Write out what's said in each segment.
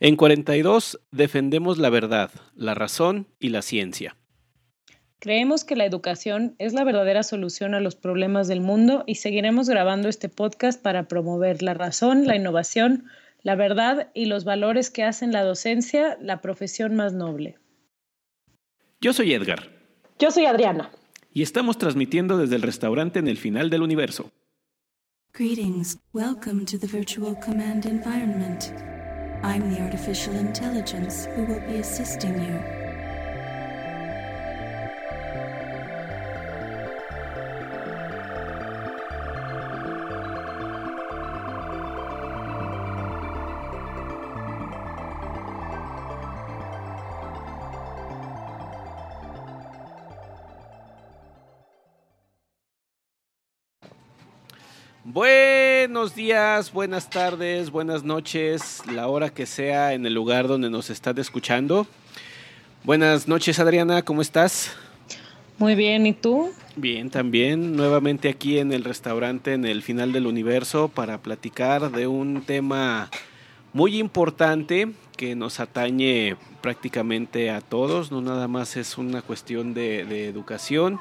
En 42 defendemos la verdad, la razón y la ciencia. Creemos que la educación es la verdadera solución a los problemas del mundo y seguiremos grabando este podcast para promover la razón, la innovación, la verdad y los valores que hacen la docencia la profesión más noble. Yo soy Edgar. Yo soy Adriana. Y estamos transmitiendo desde el restaurante en el final del universo. Greetings. Welcome to the virtual command environment. I'm the artificial intelligence who will be assisting you. Buenos días, buenas tardes, buenas noches, la hora que sea en el lugar donde nos están escuchando. Buenas noches, Adriana, ¿cómo estás? Muy bien, ¿y tú? Bien, también, nuevamente aquí en el restaurante en el final del universo para platicar de un tema muy importante que nos atañe prácticamente a todos, no nada más es una cuestión de, de educación,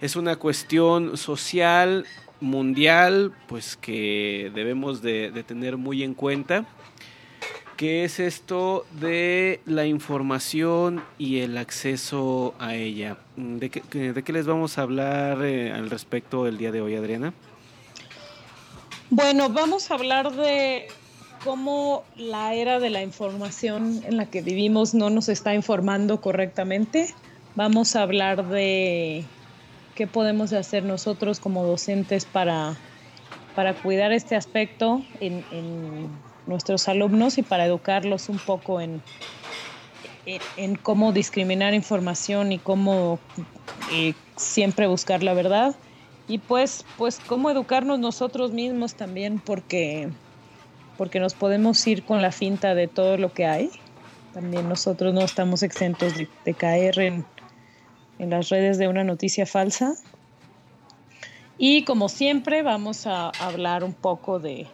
es una cuestión social, mundial, pues que debemos de, tener muy en cuenta, que es esto de la información y el acceso a ella. ¿De qué, de qué les vamos a hablar eh, al respecto el día de hoy, Adriana? Bueno, vamos a hablar de cómo la era de la información en la que vivimos no nos está informando correctamente. Vamos a hablar de qué podemos hacer nosotros como docentes para, para cuidar este aspecto en, en, nuestros alumnos y para educarlos un poco en, en, en cómo discriminar información y cómo eh, siempre buscar la verdad. Y pues, pues cómo educarnos nosotros mismos también, porque, porque nos podemos ir con la finta de todo lo que hay. También nosotros no estamos exentos de, de caer en, en las redes de una noticia falsa. Y como siempre vamos a hablar un poco de,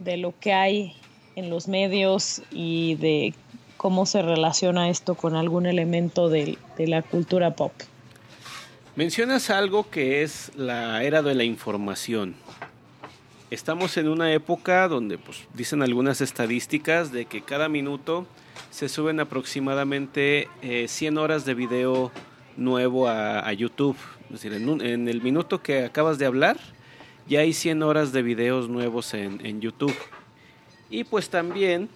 de, lo que hay en los medios y de cómo se relaciona esto con algún elemento de, de la cultura pop. Mencionas algo que es la era de la información. Estamos en una época donde pues, dicen algunas estadísticas de que cada minuto se suben aproximadamente eh, 100 horas de video nuevo a, YouTube. Es decir, en, el minuto que acabas de hablar, ya hay 100 horas de videos nuevos en, YouTube. Y pues también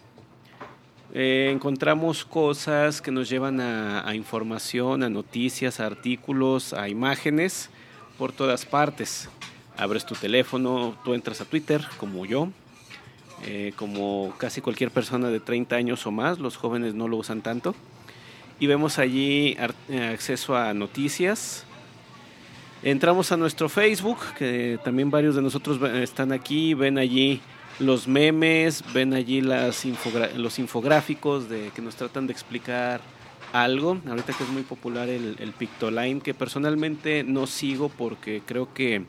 eh, encontramos cosas que nos llevan a, a, información, a noticias, a artículos, a imágenes por todas partes. Abres tu teléfono, tú entras a Twitter, como yo, eh, como casi cualquier persona de 30 años o más, los jóvenes no lo usan tanto y vemos allí acceso a noticias. Entramos a nuestro Facebook, que también varios de nosotros están aquí, ven allí los memes, ven allí los infográficos de que nos tratan de explicar algo. Ahorita que es muy popular el, el Pictoline, que personalmente no sigo porque creo que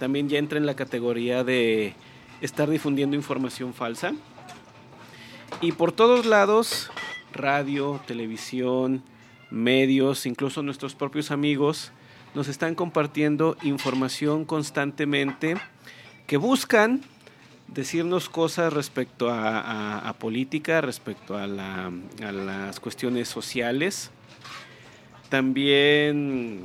también ya entra en la categoría de estar difundiendo información falsa. Y por todos lados radio, televisión, medios, incluso nuestros propios amigos, nos están compartiendo información constantemente que buscan decirnos cosas respecto a, política, respecto a, a, las cuestiones sociales, también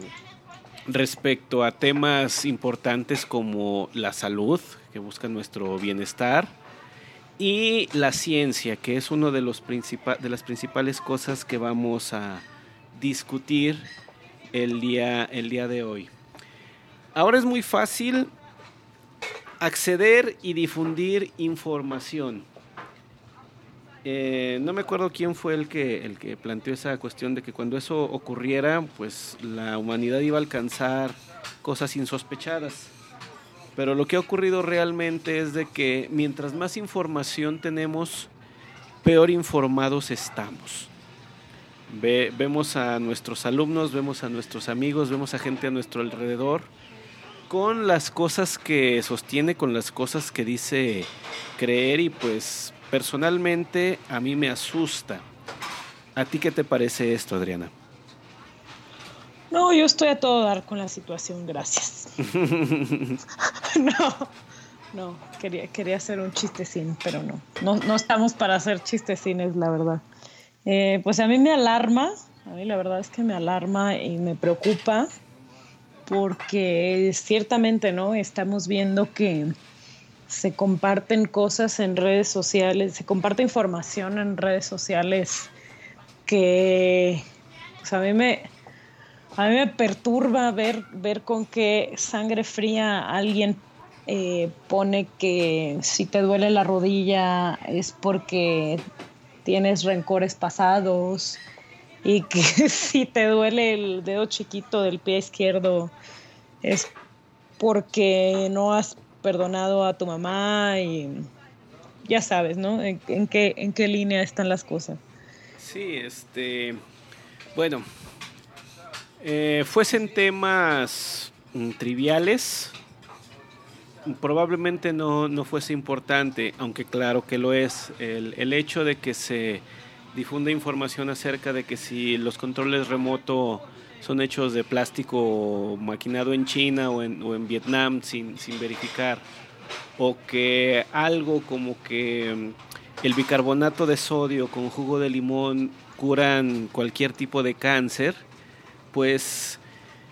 respecto a temas importantes como la salud, que buscan nuestro bienestar, y la ciencia, que es una de, los de las principales cosas que vamos a discutir el día, el día de hoy. Ahora es muy fácil acceder y difundir información. Eh, no me acuerdo quién fue el que, el que planteó esa cuestión de que cuando eso ocurriera, pues la humanidad iba a alcanzar cosas insospechadas. Pero lo que ha ocurrido realmente es de que mientras más información tenemos, peor informados estamos. Ve, vemos a nuestros alumnos, vemos a nuestros amigos, vemos a gente a nuestro alrededor con las cosas que sostiene, con las cosas que dice creer y pues personalmente a mí me asusta. ¿A ti qué te parece esto, Adriana? No, yo estoy a todo dar con la situación, gracias. no, no, quería, quería hacer un chistecín, pero no. no. No estamos para hacer chistecines, la verdad. Eh, pues a mí me alarma, a mí la verdad es que me alarma y me preocupa porque ciertamente, ¿no? Estamos viendo que se comparten cosas en redes sociales, se comparte información en redes sociales que pues, a mí me a mí me perturba ver, ver con qué sangre fría alguien eh, pone que si te duele la rodilla es porque tienes rencores pasados y que si te duele el dedo chiquito del pie izquierdo es porque no has perdonado a tu mamá y ya sabes, ¿no? En, qué, en qué línea están las cosas. Sí, este, bueno, eh, fuesen temas mm, triviales, probablemente no, no, fuese importante, aunque claro que lo es, el, el, hecho de que se difunda información acerca de que si los controles remoto son hechos de plástico maquinado en China o en, o en Vietnam sin, sin verificar, o que algo como que mm, el bicarbonato de sodio con jugo de limón curan cualquier tipo de cáncer, pues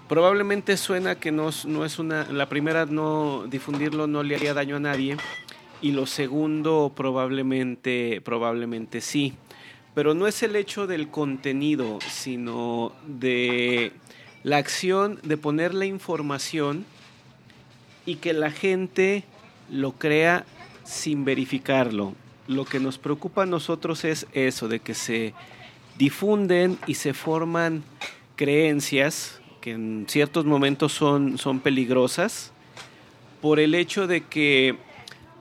probablemente suena que no, es una, la primera no difundirlo no le haría daño a nadie y lo segundo probablemente, probablemente sí pero no es el hecho del contenido, sino de la acción de poner la información y que la gente lo crea sin verificarlo. Lo que nos preocupa a nosotros es eso, de que se difunden y se forman creencias que en ciertos momentos son, son peligrosas por el hecho de que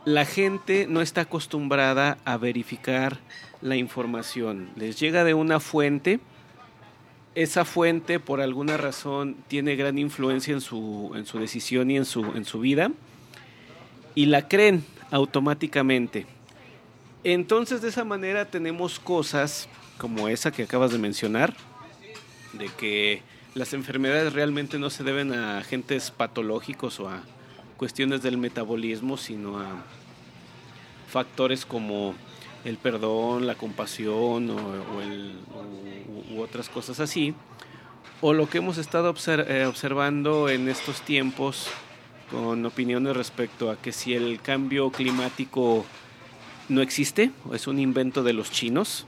la gente no está acostumbrada a verificar la información. Les llega de una fuente, esa fuente por alguna razón tiene gran influencia en su, en su decisión y en su, en su vida, y la creen automáticamente. Entonces de esa manera tenemos cosas como esa que acabas de mencionar, de que las enfermedades realmente no se deben a agentes patológicos o a cuestiones del metabolismo, sino a factores como el perdón, la compasión o, el, u otras cosas así, o lo que hemos estado eh, observando en estos tiempos con opiniones respecto a que si el cambio climático no existe, o es un invento de los chinos,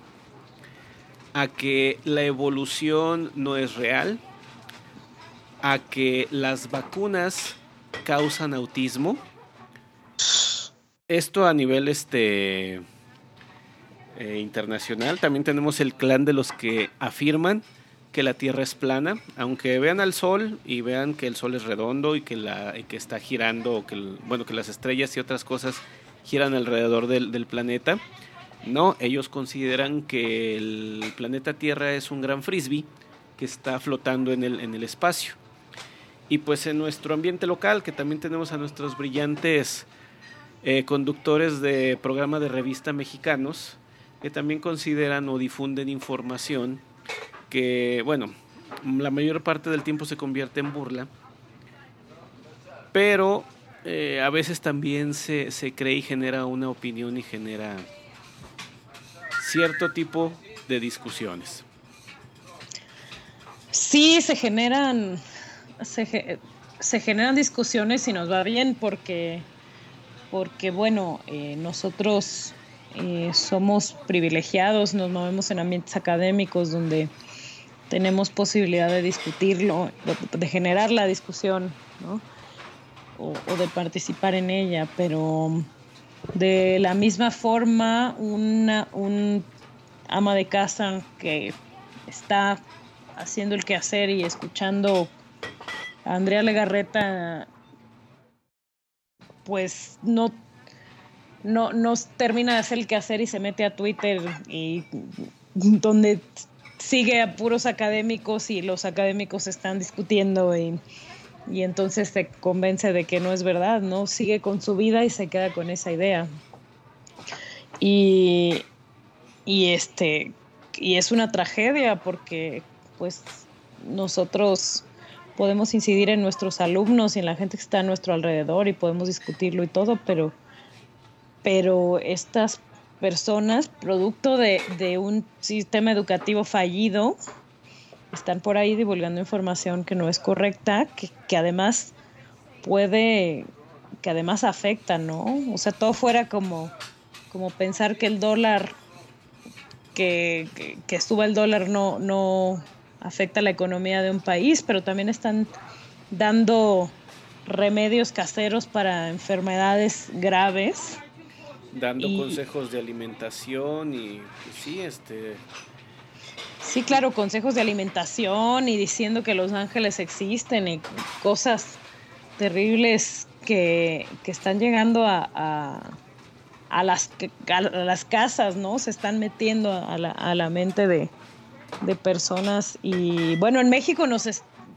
a que la evolución no es real, a que las vacunas causan autismo. Esto a nivel este eh, internacional. También tenemos el clan de los que afirman que la Tierra es plana, aunque vean al Sol y vean que el Sol es redondo y que, la, que está girando, que bueno, que las estrellas y otras cosas giran alrededor del, planeta. No, ellos consideran que el planeta Tierra es un gran frisbee que está flotando en el, en el espacio. Y pues en nuestro ambiente local, que también tenemos a nuestros brillantes eh, conductores de programa de revista mexicanos, que también consideran o difunden información que, bueno, la mayor parte del tiempo se convierte en burla, pero eh, a veces también se, se cree y genera una opinión y genera cierto tipo de discusiones. Sí, se generan, se, generan discusiones y nos va bien porque, porque bueno, eh, nosotros eh, somos privilegiados, nos movemos en ambientes académicos donde tenemos posibilidad de discutirlo, de, generar la discusión, o, de participar en ella, pero de la misma forma, una, un ama de casa que está haciendo el quehacer y escuchando a Andrea Legarreta, pues no no, no termina de hacer el quehacer y se mete a Twitter y donde sigue a puros académicos y los académicos están discutiendo y, y, entonces se convence de que no es verdad, ¿no? Sigue con su vida y se queda con esa idea. Y, y este y es una tragedia porque pues nosotros podemos incidir en nuestros alumnos y en la gente que está a nuestro alrededor y podemos discutirlo y todo, pero, pero estas personas, producto de, de un sistema educativo fallido, están por ahí divulgando información que no es correcta, que, que además puede, que además afecta, ¿no? O sea, todo fuera como, como pensar que el dólar, que, que, que suba el dólar no, no afecta la economía de un país, pero también están dando remedios caseros para enfermedades graves. Dando consejos de alimentación y, sí, este... Sí, claro, consejos de alimentación y diciendo que los ángeles existen y cosas terribles que, que están llegando a, a, las, a, las, casas, ¿no? Se están metiendo a la, la mente de, de personas y bueno, en México nos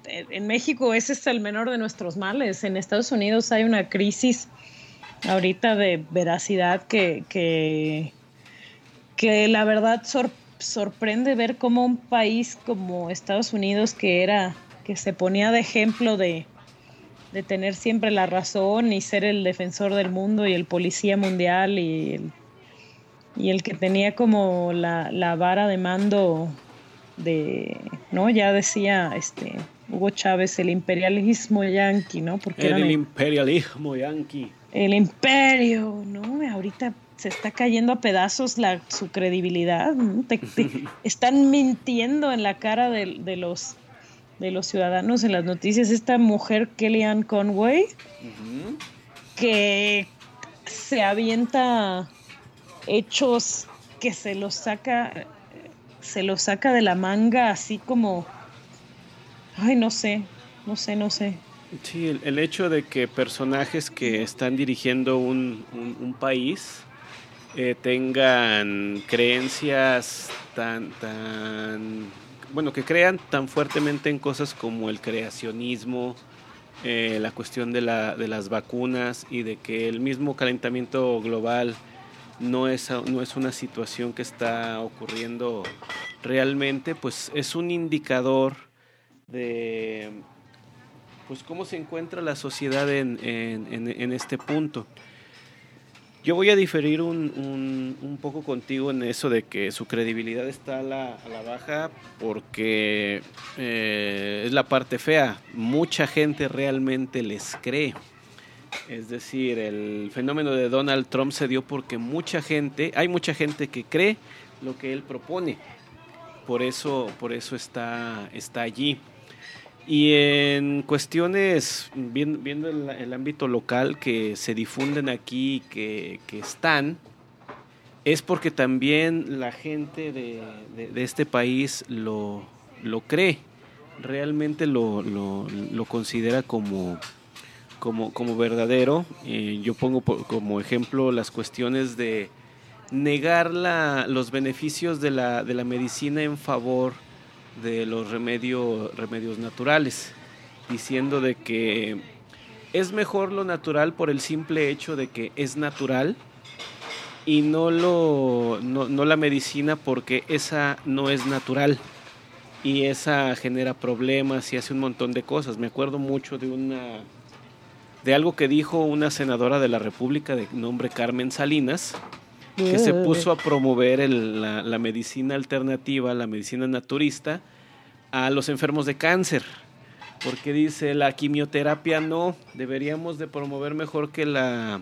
en México ese es el menor de nuestros males. En Estados Unidos hay una crisis ahorita de veracidad que, que, que la verdad sor, sorprende ver cómo un país como Estados Unidos que era que se ponía de ejemplo de, de tener siempre la razón y ser el defensor del mundo y el policía mundial y el, y el que tenía como la, la vara de mando de, ¿no? Ya decía este Hugo Chávez, el imperialismo yanqui, ¿no? Porque el, el imperialismo yanqui. El imperio, ¿no? Ahorita se está cayendo a pedazos la, su credibilidad. ¿no? Te, te, están mintiendo en la cara de, de, los de los ciudadanos en las noticias. Esta mujer, Kellyanne Conway, uh -huh. que se avienta hechos que se los saca se lo saca de la manga así como, ay, no sé, no sé, no sé. Sí, el, el hecho de que personajes que están dirigiendo un, un, un país eh, tengan creencias tan, tan, bueno, que crean tan fuertemente en cosas como el creacionismo, eh, la cuestión de, la, de las vacunas y de que el mismo calentamiento global no es, no es una situación que está ocurriendo realmente, pues es un indicador de pues cómo se encuentra la sociedad en, en, en este punto. Yo voy a diferir un, un, poco contigo en eso de que su credibilidad está a la, a la baja porque eh, es la parte fea. Mucha gente realmente les cree. Es decir, el fenómeno de Donald Trump se dio porque mucha gente, hay mucha gente que cree lo que él propone. Por eso, por eso está, está allí. Y en cuestiones, viendo el, ámbito local que se difunden aquí, que, que están, es porque también la gente de, de, este país lo, lo cree, realmente lo, lo, lo considera como, como, como verdadero. Eh, yo pongo por, como ejemplo las cuestiones de negar la, los beneficios de la, de la medicina en favor de los remedio, remedios naturales, diciendo de que es mejor lo natural por el simple hecho de que es natural y no, lo, no, no la medicina porque esa no es natural y esa genera problemas y hace un montón de cosas. Me acuerdo mucho de una de algo que dijo una senadora de la República de nombre Carmen Salinas, que se puso a promover el, la, la, medicina alternativa, la medicina naturista, a los enfermos de cáncer. Porque dice, la quimioterapia no, deberíamos de promover mejor que la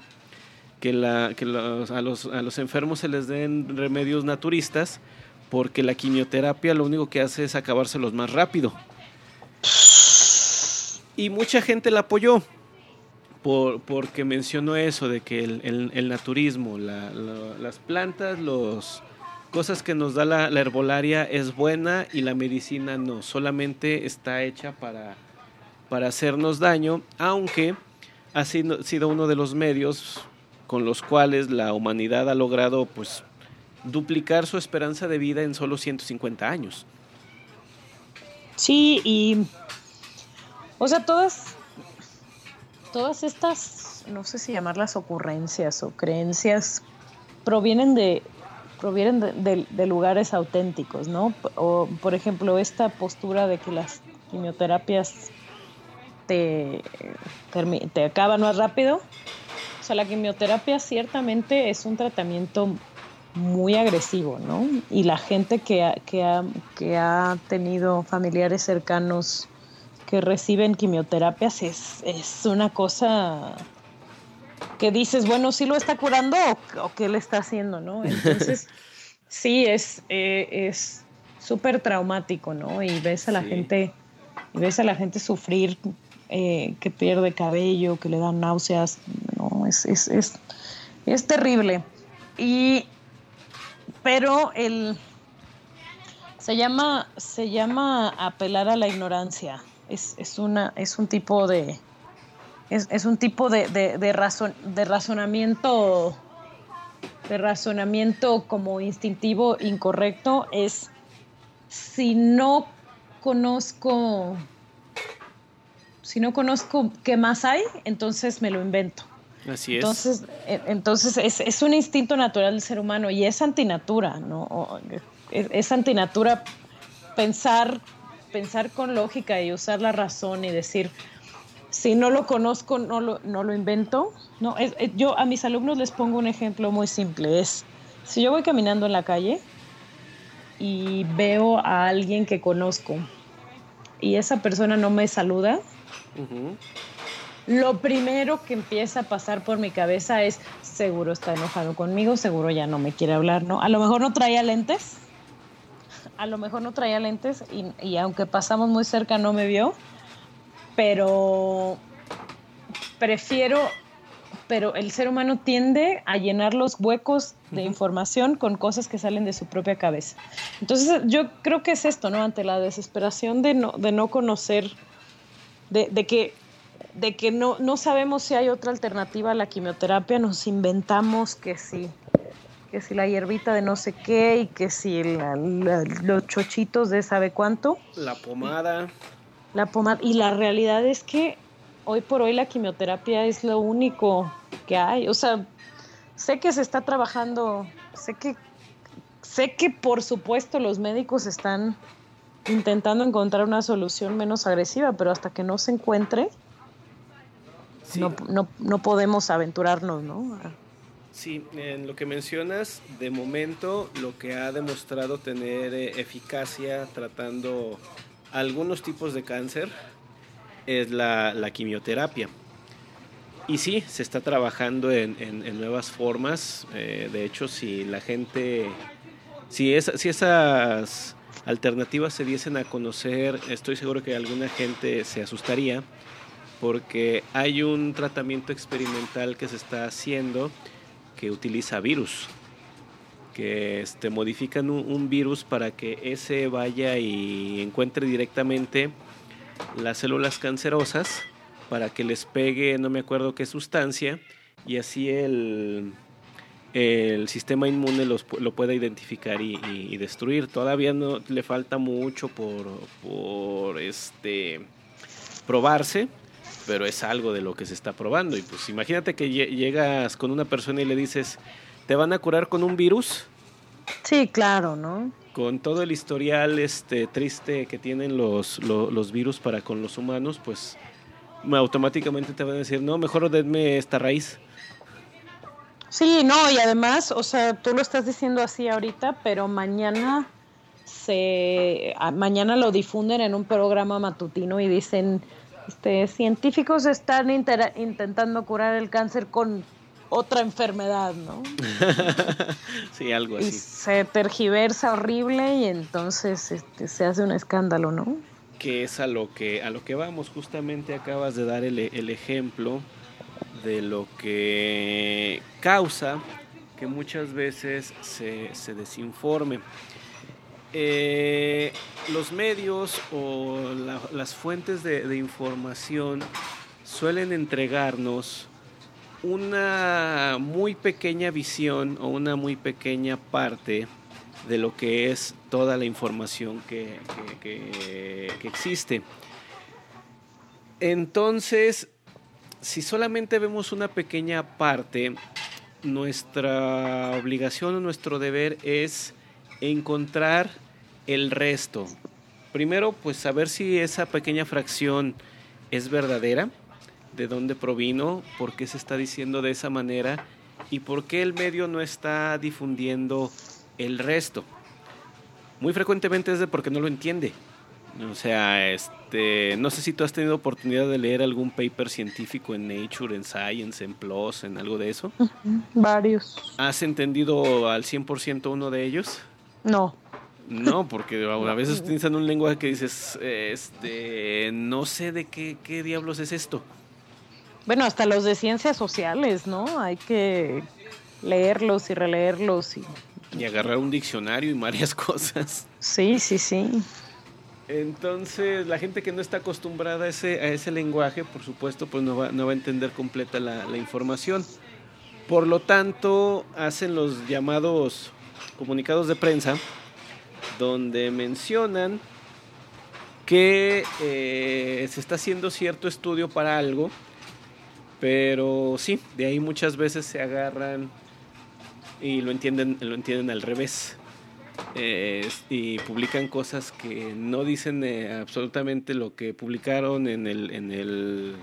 que, la, que los, a, los, a los enfermos se les den remedios naturistas, porque la quimioterapia lo único que hace es acabárselos más rápido. Y mucha gente la apoyó, por, porque mencionó eso de que el, el, el naturismo, la, la, las plantas, las cosas que nos da la, la, herbolaria es buena y la medicina no, solamente está hecha para, para hacernos daño, aunque ha sido, sido uno de los medios con los cuales la humanidad ha logrado pues duplicar su esperanza de vida en solo 150 años. Sí, y o sea, todas todas estas, no sé si llamarlas ocurrencias o creencias provienen de provienen de, lugares auténticos, ¿no? O, por ejemplo, esta postura de que las quimioterapias te, te acaban más rápido. O sea, la quimioterapia ciertamente es un tratamiento muy agresivo, ¿no? Y la gente que ha, que ha, que ha tenido familiares cercanos que reciben quimioterapias es, es una cosa que dices, bueno, ¿sí lo está curando o, qué le está haciendo, no? Entonces, sí, es eh, es súper traumático, ¿no? Y ves a la gente, y ves a la gente sufrir, eh, que pierde cabello, que le dan náuseas, no, es, es, es, es terrible. Y, pero el, se llama, se llama apelar a la ignorancia. Es, es, una, es un tipo de, es, un tipo de, de, de, razonamiento de razonamiento como instintivo incorrecto es si no conozco si no conozco qué más hay, entonces me lo invento. Así es. Entonces, e, entonces es, es un instinto natural del ser humano y es antinatura, ¿no? Es, es antinatura pensar, pensar con lógica y usar la razón y decir, si no lo conozco, no lo, no lo invento. No, yo a mis alumnos les pongo un ejemplo muy simple. Es, si yo voy caminando en la calle y veo a alguien que conozco y esa persona no me saluda, lo primero que empieza a pasar por mi cabeza es, seguro está enojado conmigo, seguro ya no me quiere hablar, ¿no? A lo mejor no traía lentes, a lo mejor no traía lentes y, y aunque pasamos muy cerca no me vio pero prefiero, pero el ser humano tiende a llenar los huecos de información con cosas que salen de su propia cabeza. Entonces yo creo que es esto, ¿no? Ante la desesperación de no, de no conocer, de, que, de que no, no sabemos si hay otra alternativa a la quimioterapia, nos inventamos que sí que si la hierbita de no sé qué y que si los chochitos de sabe cuánto. La pomada. La pomada. Y la realidad es que hoy por hoy la quimioterapia es lo único que hay. O sea, sé que se está trabajando, sé que, sé que por supuesto los médicos están intentando encontrar una solución menos agresiva, pero hasta que no se encuentre, no, no, no, podemos aventurarnos, ¿no? Sí, en lo que mencionas, de momento lo que ha demostrado tener eh, eficacia tratando algunos tipos de cáncer es la, quimioterapia. Y sí, se está trabajando en, nuevas formas. Eh, de hecho, si la gente, si, si esas alternativas se diesen a conocer, estoy seguro que alguna gente se asustaría porque hay un tratamiento experimental que se está haciendo que utiliza virus que este, modifican un, virus para que ese vaya y encuentre directamente las células cancerosas para que les pegue no me acuerdo qué sustancia y así el, sistema inmune los, lo pueda identificar y, destruir. Todavía no le falta mucho por, por este probarse, pero es algo de lo que se está probando. Y pues imagínate que llegas con una persona y le dices, te van a curar con un virus. Sí, claro, ¿no? Con todo el historial este triste que tienen los, los, virus para con los humanos, pues automáticamente te van a decir, no, mejor denme esta raíz. Sí, no, y además, o sea, tú lo estás diciendo así ahorita, pero mañana se mañana lo difunden en un programa matutino y dicen, este, científicos están intentando curar el cáncer con otra enfermedad, ¿no? sí, algo así. Y se tergiversa horrible y entonces este, se hace un escándalo, ¿no? Que es a lo que, a lo que vamos, justamente acabas de dar el, ejemplo de lo que causa que muchas veces se, desinforme. Eh, los medios o las fuentes de información suelen entregarnos una muy pequeña visión o una muy pequeña parte de lo que es toda la información que, existe. Entonces, si solamente vemos una pequeña parte, nuestra obligación o nuestro deber es encontrar el resto. Primero, pues saber si esa pequeña fracción es verdadera, de dónde provino, por qué se está diciendo de esa manera y por qué el medio no está difundiendo el resto. Muy frecuentemente es de porque no lo entiende. O sea, este, no sé si tú has tenido oportunidad de leer algún paper científico en Nature, en Science, en PLOS, en algo de eso. Varios. ¿Has entendido al 100% uno de ellos? No. No, porque a veces utilizan un lenguaje que dices, este, no sé de qué, qué diablos es esto. Bueno, hasta los de ciencias sociales, ¿no? Hay que leerlos y releerlos y... Y agarrar un diccionario y varias cosas. Sí, sí, sí. Entonces, la gente que no está acostumbrada a ese, a ese lenguaje, por supuesto, pues no va, no va a entender completa la, la información. Por lo tanto, hacen los llamados comunicados de prensa, donde mencionan que eh, se está haciendo cierto estudio para algo, pero sí, de ahí muchas veces se agarran y lo entienden, lo entienden al revés. Eh, y publican cosas que no dicen eh, absolutamente lo que publicaron en el, en el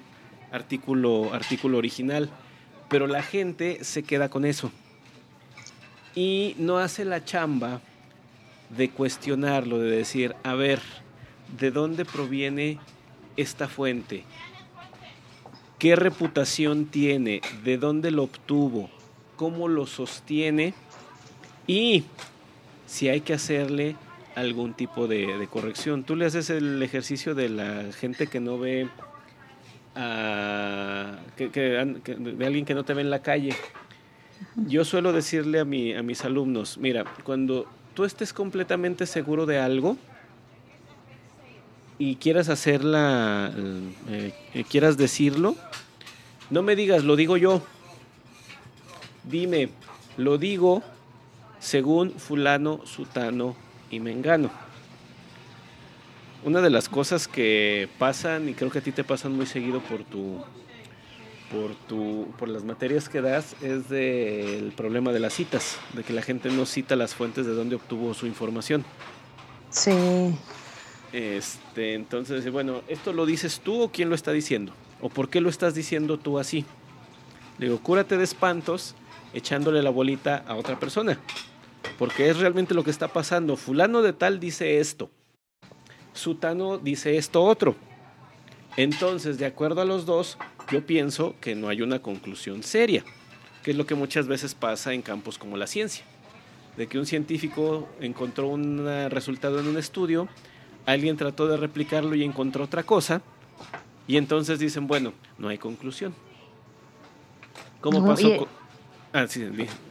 artículo, artículo original, pero la gente se queda con eso y no hace la chamba de cuestionarlo, de decir, a ver, ¿de dónde proviene esta fuente? ¿Qué reputación tiene? ¿De dónde lo obtuvo? ¿Cómo lo sostiene? Y si hay que hacerle algún tipo de, corrección. Tú le haces el ejercicio de la gente que no ve a, que, de alguien que no te ve en la calle. Yo suelo decirle a, mi, a mis alumnos, mira, cuando tú estés completamente seguro de algo y quieras hacerla, eh, eh, quieras decirlo, no me digas, lo digo yo. Dime, lo digo según fulano, sutano y mengano. Una de las cosas que pasan, y creo que a ti te pasan muy seguido por tu por tu por las materias que das es del problema de las citas, de que la gente no cita las fuentes de donde obtuvo su información. Sí. Este, entonces, bueno, ¿esto lo dices tú o quién lo está diciendo? ¿O por qué lo estás diciendo tú así? Le digo, cúrate de espantos echándole la bolita a otra persona. Porque es realmente lo que está pasando. Fulano de tal dice esto. Sutano dice esto otro. Entonces, de acuerdo a los dos, yo pienso que no hay una conclusión seria, que es lo que muchas veces pasa en campos como la ciencia. De que un científico encontró un resultado en un estudio, alguien trató de replicarlo y encontró otra cosa, y entonces dicen, bueno, no hay conclusión. ¿Cómo No, pasó? y- Ah, sí,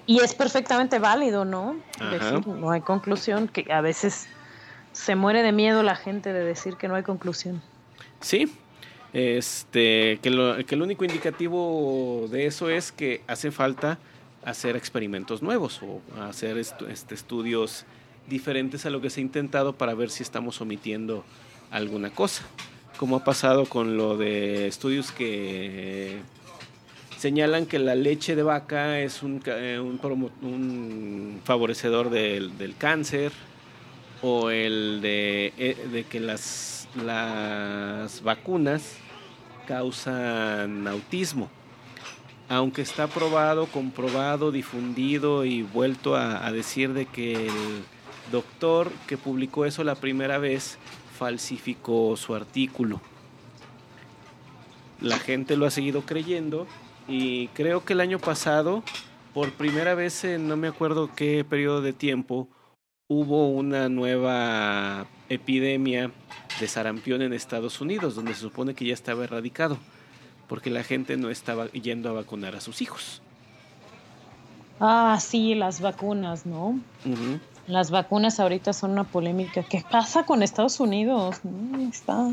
Y es perfectamente válido, ¿no? Decir, no hay conclusión, que a veces se muere de miedo la gente de decir que no hay conclusión. Sí, este, que, lo- que el único indicativo de eso es que hace falta hacer experimentos nuevos o hacer este, estudios diferentes a lo que se ha intentado para ver si estamos omitiendo alguna cosa. Como ha pasado con lo de estudios que señalan que la leche de vaca es un, eh, un, un favorecedor del, del cáncer o el de, eh, de que las, las vacunas causan autismo. Aunque está probado, comprobado, difundido y vuelto a, decir de que el doctor que publicó eso la primera vez falsificó su artículo. La gente lo ha seguido creyendo y creo que el año pasado, por primera vez en no me acuerdo qué periodo de tiempo, hubo una nueva epidemia de sarampión en Estados Unidos, donde se supone que ya estaba erradicado, porque la gente no estaba yendo a vacunar a sus hijos. Ah, sí, las vacunas, ¿no? Las vacunas ahorita son una polémica. ¿Qué pasa con Estados Unidos? Está.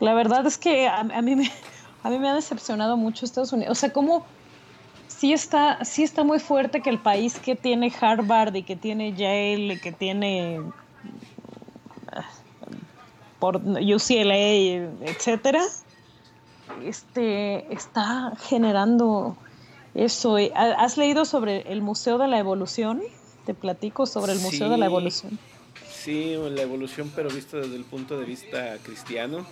La verdad es que a, a mí me, a mí me ha decepcionado mucho Estados Unidos. O sea, como sí está, sí está muy fuerte que el país que tiene Harvard y que tiene Yale y que tiene ah, por UCLA, etcétera, este está generando Eso, ¿has leído sobre el Museo de la Evolución? Te platico sobre el Museo de la Evolución. Sí, la evolución, pero visto desde el punto de vista cristiano.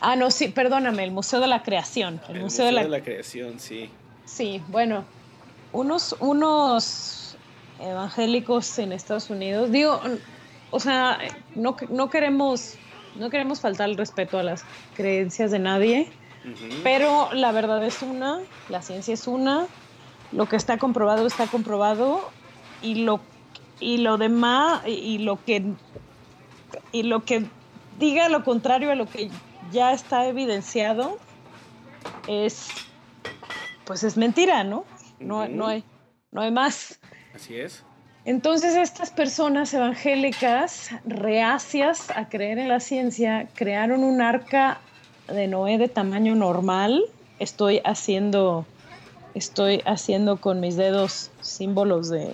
Ah, no, sí, perdóname, el Museo de la Creación. El, Museo, de, la... Creación, sí. Sí, bueno, unos, unos evangélicos en Estados Unidos, digo, o sea, no, no queremos no queremos faltar el respeto a las creencias de nadie, pero la verdad es una, la ciencia es una, lo que está comprobado está comprobado y lo y lo demás y, lo que y lo que diga lo contrario a lo que ya está evidenciado es pues es mentira, ¿no? No, no hay no hay más. Así es. Entonces estas personas evangélicas reacias a creer en la ciencia crearon un arca de Noé de tamaño normal. Estoy haciendo estoy haciendo con mis dedos símbolos de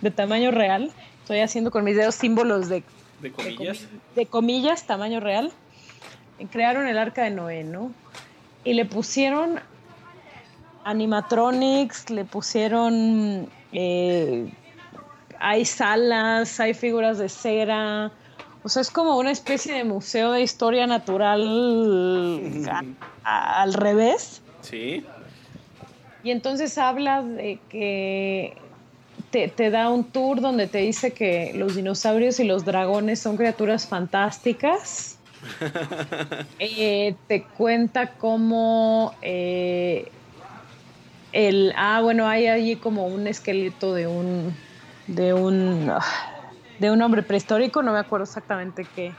de tamaño real. Estoy haciendo con mis dedos símbolos de, ¿De comillas. De, comillas, tamaño real. Crearon el arca de Noé, ¿no? Y le pusieron animatronics, le pusieron... Eh, hay salas, hay figuras de cera. O sea, es como una especie de museo de historia natural al revés. Sí. Y entonces habla de que te, da un tour donde te dice que los dinosaurios y los dragones son criaturas fantásticas. Eh, te cuenta cómo eh, el ah bueno hay allí como un esqueleto de un de un ah, de un hombre prehistórico no me acuerdo exactamente qué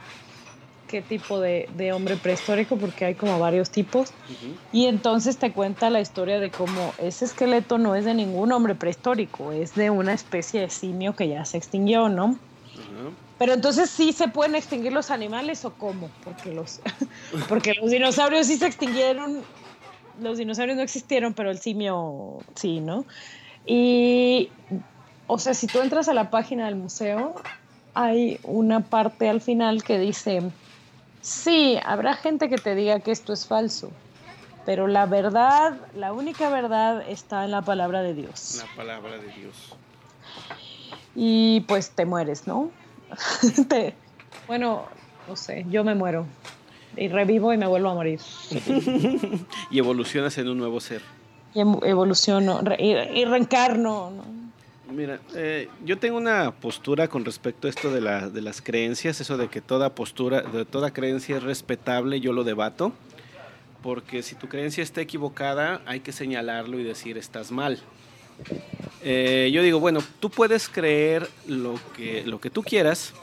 qué tipo de, hombre prehistórico, porque hay como varios tipos. Y entonces te cuenta la historia de cómo ese esqueleto no es de ningún hombre prehistórico, es de una especie de simio que ya se extinguió, ¿no? Pero entonces sí se pueden extinguir los animales o cómo? Porque los, porque los dinosaurios sí se extinguieron, los dinosaurios no existieron, pero el simio sí, ¿no? Y, o sea, si tú entras a la página del museo, hay una parte al final que dice, Sí, habrá gente que te diga que esto es falso, pero la verdad, la única verdad está en la palabra de Dios. La palabra de Dios. Y pues te mueres, ¿no? bueno, no sé, yo me muero. Y revivo y me vuelvo a morir. y evolucionas en un nuevo ser. Y evoluciono, y, reencarno, ¿no? Mira, eh, yo tengo una postura con respecto a esto de, la, de las creencias, eso de que toda postura, de toda creencia es respetable, yo lo debato, porque si tu creencia está equivocada, hay que señalarlo y decir estás mal. Eh, yo digo, bueno, tú puedes creer lo que, lo que tú quieras,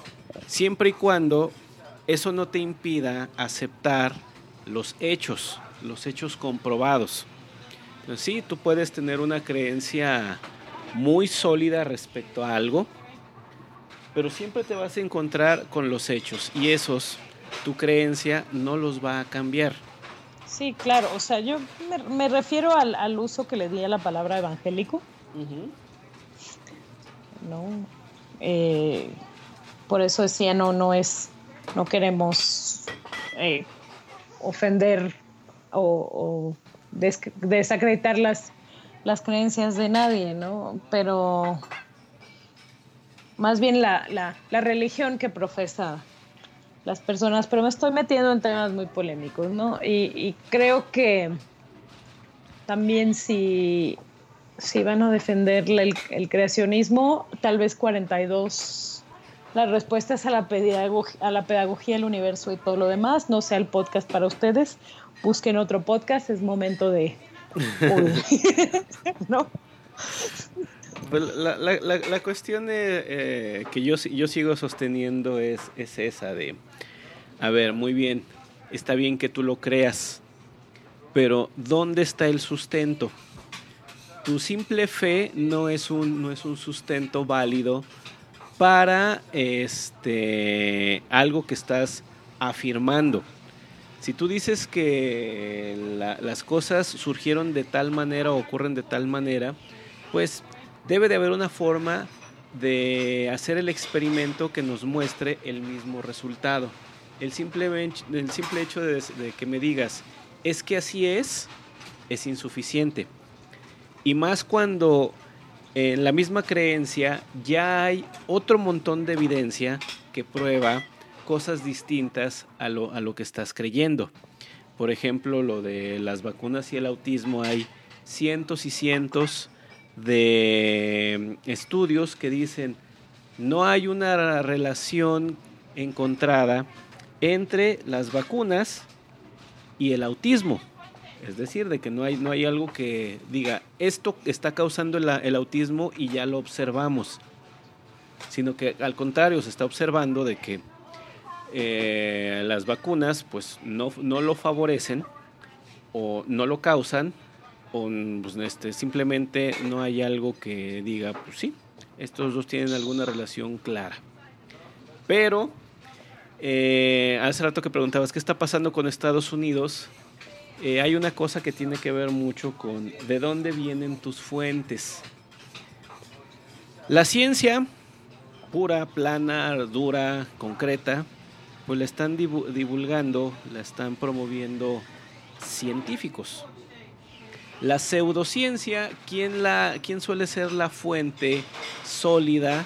siempre y cuando eso no te impida aceptar los hechos, los hechos comprobados. Entonces, sí, tú puedes tener una creencia muy sólida respecto a algo, pero siempre te vas a encontrar con los hechos y esos, tu creencia no los va a cambiar. Sí, claro, o sea, yo me, refiero al, uso que le di a la palabra evangélico. No, eh, por eso decía, no, no es, no queremos eh, ofender o, desacreditar las las creencias de nadie, ¿no? Pero más bien la, la, religión que profesa las personas, pero me estoy metiendo en temas muy polémicos, ¿no? Y, creo que también si, si van a defender el, el, creacionismo, tal vez 42, las respuestas a la, pedagogía, a la pedagogía del universo y todo lo demás, no sea el podcast para ustedes, busquen otro podcast, es momento de, ¿No? Pues la, la, la, cuestión eh, que yo, yo sigo sosteniendo es, es esa de, a ver, muy bien, está bien que tú lo creas, pero ¿dónde está el sustento? Tu simple fe no es un, no es un sustento válido para este, algo que estás afirmando. Si tú dices que las cosas surgieron de tal manera o ocurren de tal manera, pues debe de haber una forma de hacer el experimento que nos muestre el mismo resultado. El simple, el simple hecho de, que me digas, es que así es, es insuficiente. Y más cuando en la misma creencia ya hay otro montón de evidencia que prueba cosas distintas a lo, a lo que estás creyendo. Por ejemplo, lo de las vacunas y el autismo, hay cientos y cientos de estudios que dicen no hay una relación encontrada entre las vacunas y el autismo. Es decir, de que no hay, no hay algo que diga, esto está causando el, autismo y ya lo observamos. Sino que al contrario, se está observando de que eh, las vacunas pues no, no, lo favorecen o no lo causan o pues, este, simplemente no hay algo que diga, pues sí, estos dos tienen alguna relación clara. Pero eh, hace rato que preguntabas qué está pasando con Estados Unidos, eh, hay una cosa que tiene que ver mucho con de dónde vienen tus fuentes. La ciencia pura, plana, dura, concreta, pues la están divulgando, la están promoviendo científicos. La pseudociencia, ¿quién, la, quién suele ser la fuente sólida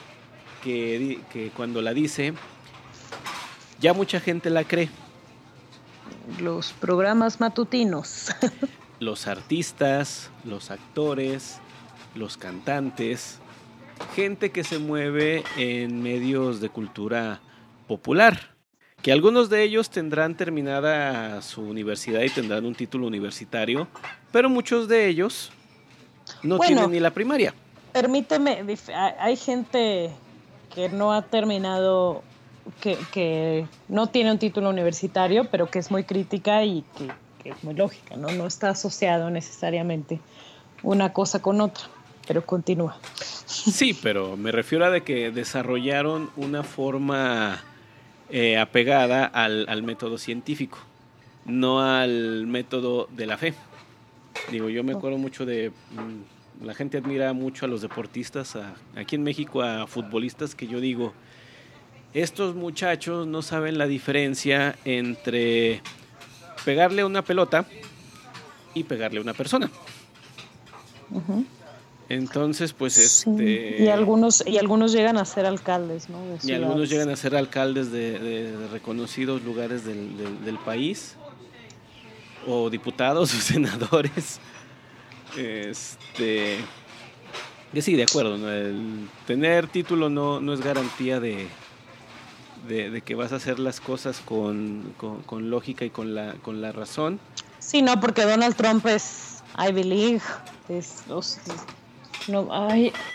que, que cuando la dice, ya mucha gente la cree? Los programas matutinos. los artistas, los actores, los cantantes, gente que se mueve en medios de cultura popular, que algunos de ellos tendrán terminada su universidad y tendrán un título universitario, pero muchos de ellos no tienen ni la primaria. Permíteme, hay gente que no ha terminado que, no tiene un título universitario, pero que es muy crítica y que, es muy lógica, ¿no? No está asociado necesariamente una cosa con otra, pero continúa. Sí, pero me refiero a de que desarrollaron una forma eh, apegada al, método científico, no al método de la fe. Digo, yo me acuerdo mucho de... Mm, la gente admira mucho a los deportistas, aquí en México a futbolistas que yo digo, estos muchachos no saben la diferencia entre pegarle una pelota y pegarle a una persona. Entonces, pues este... Y algunos, y algunos llegan a ser alcaldes, ¿no? y algunos llegan a ser alcaldes de, reconocidos lugares del, país, o diputados o senadores. Este... sí, de acuerdo, el tener título no, no es garantía de, de, que vas a hacer las cosas con, lógica y con la, con la razón. Sí, no, porque Donald Trump es League. Es, no,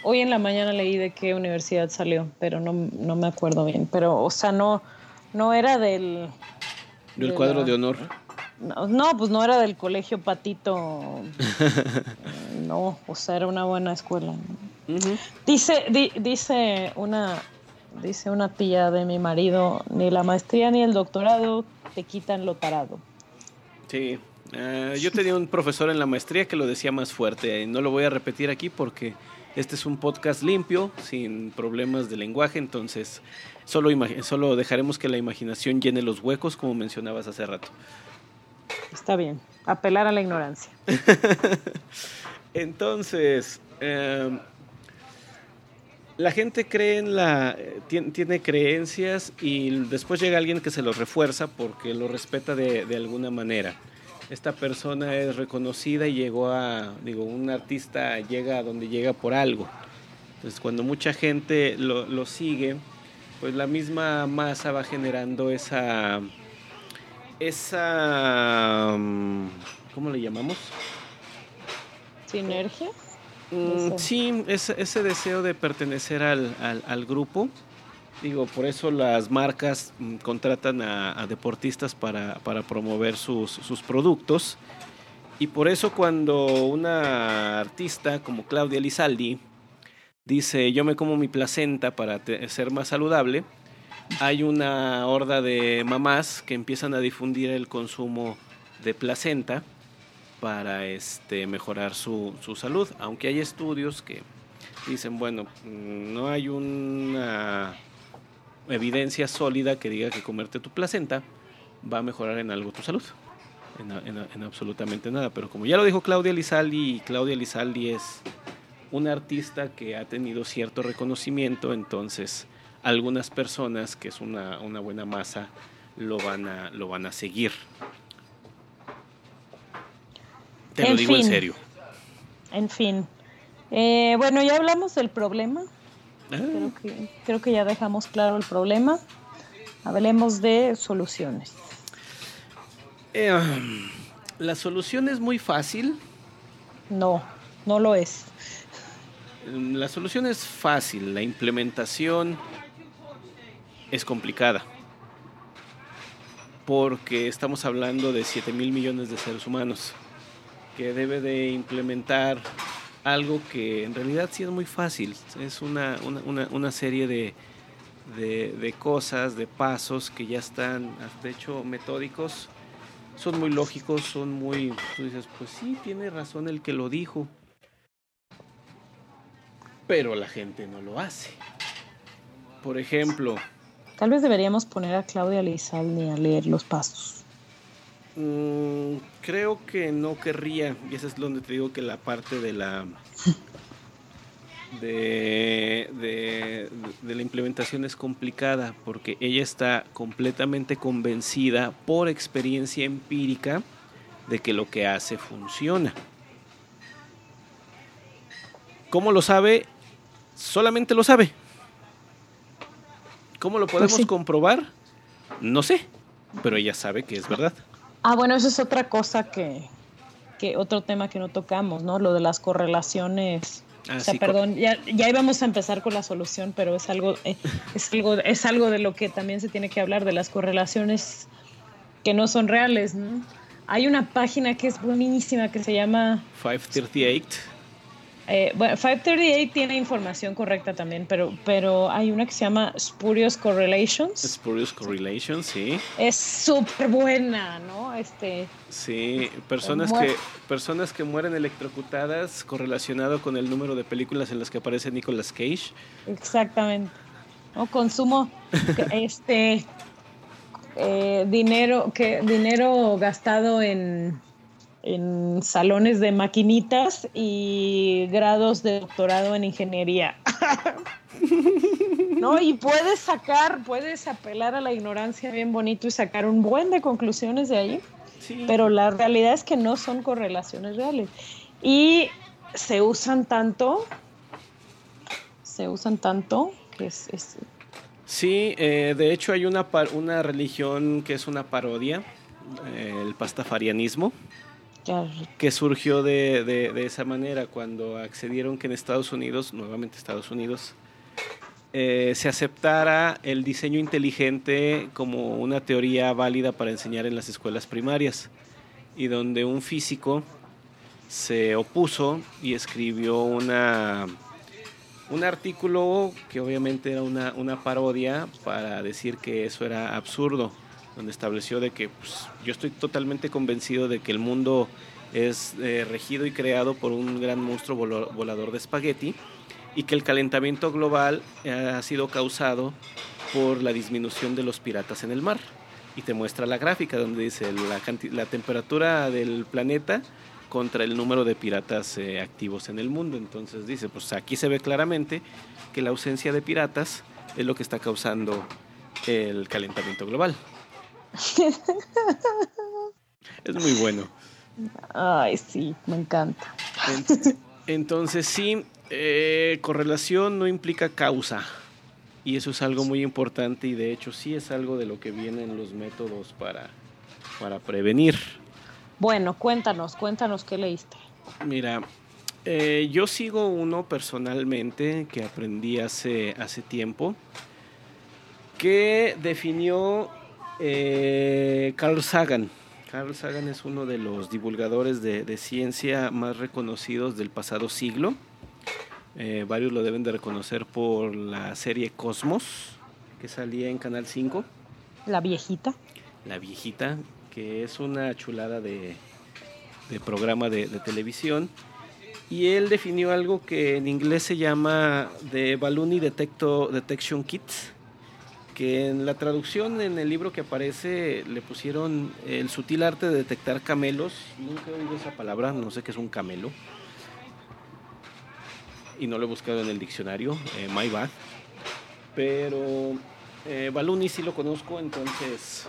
hoy en la mañana leí de qué universidad salió, pero no, no me acuerdo bien. Pero, o sea, no, no era del... Del cuadro de honor. No, pues no era del colegio Patito. no, o sea, era una buena escuela. Dice, dice una, dice una tía de mi marido, ni la maestría ni el doctorado te quitan lo parado. Sí, eh, yo tenía un profesor en la maestría que lo decía más fuerte, y no lo voy a repetir aquí porque este es un podcast limpio, sin problemas de lenguaje, entonces solo, solo dejaremos que la imaginación llene los huecos, como mencionabas hace rato. Está bien, apelar a la ignorancia. entonces, eh, la gente cree en la tiene, creencias y después llega alguien que se lo refuerza porque lo respeta de, alguna manera. Esta persona es reconocida y llegó a, digo, un artista llega a donde llega por algo. Entonces cuando mucha gente lo, lo sigue, pues la misma masa va generando esa, esa, ¿cómo le llamamos? Sinergia. Mm, sí, ese, deseo de pertenecer al, grupo. Digo, por eso las marcas mm, contratan a, deportistas para, promover sus, productos. Y por eso cuando una artista como Claudia Lizaldi dice yo me como mi placenta para ser más saludable, hay una horda de mamás que empiezan a difundir el consumo de placenta para este, mejorar su, su salud, aunque hay estudios que dicen, bueno, no hay una evidencia sólida que diga que comerte tu placenta va a mejorar en algo tu salud. en, absolutamente nada. Pero como ya lo dijo Claudia Lizaldi, Claudia Lizaldi es una artista que ha tenido cierto reconocimiento, entonces algunas personas, que es una, una buena masa, lo van a, lo van a seguir. Te lo digo en serio. En fin. Eh, bueno, ya hablamos del problema. Ah. Creo, que, creo que ya dejamos claro el problema. Hablemos de soluciones. Eh, la solución es muy fácil. No, no lo es. La solución es fácil, la implementación es complicada. Porque estamos hablando de 7 mil millones de seres humanos que debe de implementar algo que en realidad sí es muy fácil. Es una, una, una serie de, de, cosas, de pasos que ya están, de hecho, metódicos. Son muy lógicos, son muy... Tú dices, pues sí, tiene razón el que lo dijo. Pero la gente no lo hace. Por ejemplo... Tal vez deberíamos poner a Claudia Lizaldi a leer los pasos. Mm, creo que no querría, y ese es donde te digo que la parte de la de, de, la implementación es complicada porque ella está completamente convencida por experiencia empírica de que lo que hace funciona. ¿Cómo lo sabe? Solamente lo sabe. ¿Cómo lo pues podemos comprobar? No sé, pero ella sabe que es verdad. Ah, bueno, eso es otra cosa que, que otro tema que no tocamos, ¿no? Lo de las correlaciones. Ah, o sea, perdón, ya, ya íbamos a empezar con la solución, pero es algo, eh, es algo, es algo de lo que también se tiene que hablar, de las correlaciones que no son reales, ¿no? Hay una página que es buenísima que se llama 538 eh, bueno, 538 tiene información correcta también, pero, pero hay una que se llama Spurious Correlations. Spurious Correlations, sí. Es súper buena, ¿no? Este, sí, personas que, personas que mueren electrocutadas correlacionado con el número de películas en las que aparece Nicolas Cage. Exactamente. ¿No? Consumo, este, eh, dinero, que, dinero gastado en en salones de maquinitas y grados de doctorado en ingeniería. ¿No? Y puedes sacar, puedes apelar a la ignorancia bien bonito y sacar un buen de conclusiones de ahí. Pero la realidad es que no son correlaciones reales. Y se usan tanto, se usan tanto que es... Sí, eh, de hecho hay una, una religión que es una parodia, eh, el pastafarianismo que surgió de, de, esa manera cuando accedieron que en Estados Unidos, nuevamente Estados Unidos, eh, se aceptara el diseño inteligente como una teoría válida para enseñar en las escuelas primarias y donde un físico se opuso y escribió una, un artículo que obviamente era una, una parodia para decir que eso era absurdo donde estableció de que pues, yo estoy totalmente convencido de que el mundo es eh, regido y creado por un gran monstruo volador de espagueti y que el calentamiento global eh, ha sido causado por la disminución de los piratas en el mar. Y te muestra la gráfica donde dice la, la temperatura del planeta contra el número de piratas eh, activos en el mundo. Entonces dice, pues aquí se ve claramente que la ausencia de piratas es lo que está causando el calentamiento global. es muy bueno. Ay, sí, me encanta. Entonces sí, eh, correlación no implica causa. Y eso es algo muy importante y de hecho sí es algo de lo que vienen los métodos para, para prevenir. Bueno, cuéntanos, cuéntanos qué leíste. Mira, eh, yo sigo uno personalmente que aprendí hace, hace tiempo que definió eh, Carl Sagan. Carl Sagan es uno de los divulgadores de, ciencia más reconocidos del pasado siglo. Eh, varios lo deben de reconocer por la serie Cosmos, que salía en Canal 5. La viejita. La viejita, que es una chulada de, programa de, de, televisión. Y él definió algo que en inglés se llama The Balloony Detection Kit que en la traducción en el libro que aparece le pusieron el sutil arte de detectar camelos. Nunca he oído esa palabra, no sé qué es un camelo. Y no lo he buscado en el diccionario, eh, my bad. Pero eh, Baluni sí lo conozco, entonces...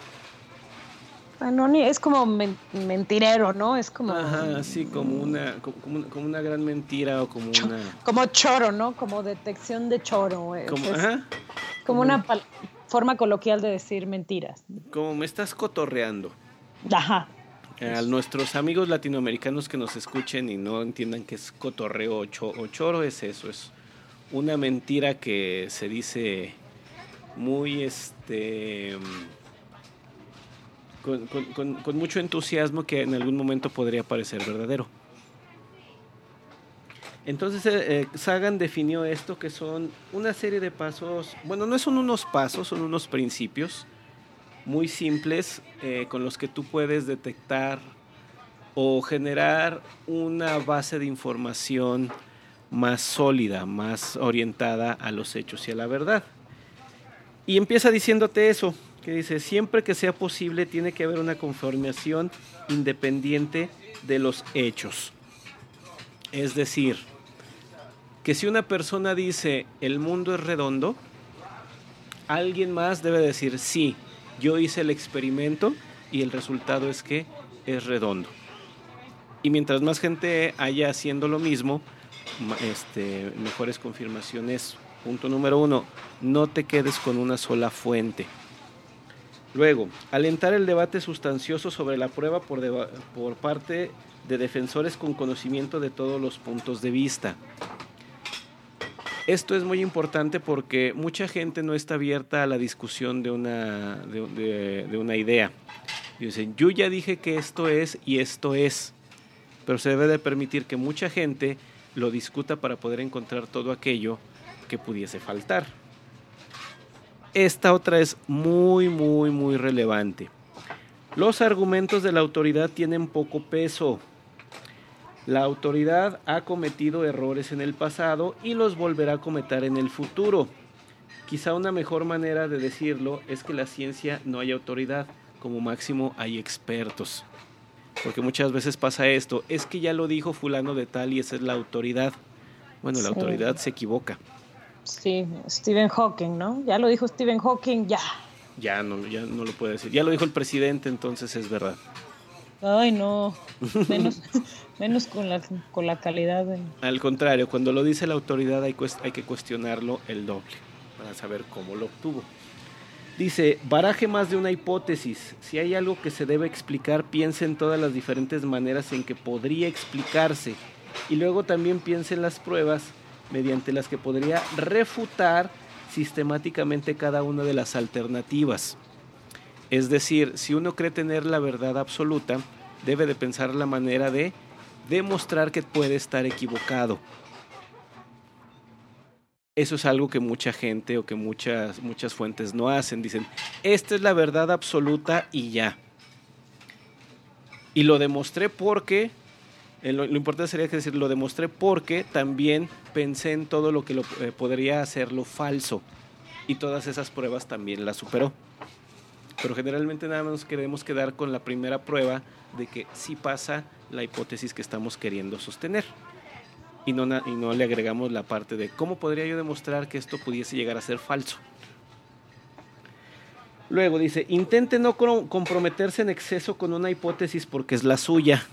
Baluni es como mentirero, ¿no? Es como... Ajá, sí, como una, como, una, gran mentira o como una... Como choro, ¿no? Como detección de choro. Eh, como, ajá. Como una forma coloquial de decir mentiras. Como me estás cotorreando. Ajá. A nuestros amigos latinoamericanos que nos escuchen y no entiendan que es cotorreo o, choro, es eso, es una mentira que se dice muy este con, mucho entusiasmo que en algún momento podría parecer verdadero. Entonces eh, eh, Sagan definió esto que son una serie de pasos, bueno, no son unos pasos, son unos principios muy simples eh, con los que tú puedes detectar o generar una base de información más sólida, más orientada a los hechos y a la verdad. Y empieza diciéndote eso, que dice, siempre que sea posible tiene que haber una conformación independiente de los hechos. Es decir, que si una persona dice el mundo es redondo, alguien más debe decir sí, yo hice el experimento y el resultado es que es redondo. Y mientras más gente haya haciendo lo mismo, este, mejores confirmaciones. Punto número uno, no te quedes con una sola fuente. Luego, alentar el debate sustancioso sobre la prueba por, por parte de defensores con conocimiento de todos los puntos de vista. Esto es muy importante porque mucha gente no está abierta a la discusión de una, de, una idea. Dicen, yo ya dije que esto es y esto es, pero se debe de permitir que mucha gente lo discuta para poder encontrar todo aquello que pudiese faltar. Esta otra es muy, muy, muy relevante. Los argumentos de la autoridad tienen poco peso. La autoridad ha cometido errores en el pasado y los volverá a cometer en el futuro. Quizá una mejor manera de decirlo es que la ciencia no hay autoridad, como máximo hay expertos. Porque muchas veces pasa esto, es que ya lo dijo fulano de tal y esa es la autoridad. Bueno, la autoridad se equivoca. Sí, Stephen Hawking, ¿no? Ya lo dijo Stephen Hawking, ya. Ya no, ya no lo puede decir. Ya lo dijo el presidente, entonces es verdad. Ay, no. Menos, con, la, con la calidad. Al contrario, cuando lo dice la autoridad hay, hay que cuestionarlo el doble para saber cómo lo obtuvo. Dice, baraje más de una hipótesis. Si hay algo que se debe explicar, piense en todas las diferentes maneras en que podría explicarse. Y luego también piense en las pruebas mediante las que podría refutar sistemáticamente cada una de las alternativas. Es decir, si uno cree tener la verdad absoluta, debe de pensar la manera de demostrar que puede estar equivocado. Eso es algo que mucha gente o que muchas, muchas fuentes no hacen. Dicen, esta es la verdad absoluta y ya. Y lo demostré porque, eh, lo, importante sería que decir, lo demostré porque también pensé en todo lo que lo, eh, podría hacerlo falso. Y todas esas pruebas también las superó pero generalmente nada más nos queremos quedar con la primera prueba de que sí pasa la hipótesis que estamos queriendo sostener. Y no, y no le agregamos la parte de cómo podría yo demostrar que esto pudiese llegar a ser falso. Luego dice, intente no comprometerse en exceso con una hipótesis porque es la suya.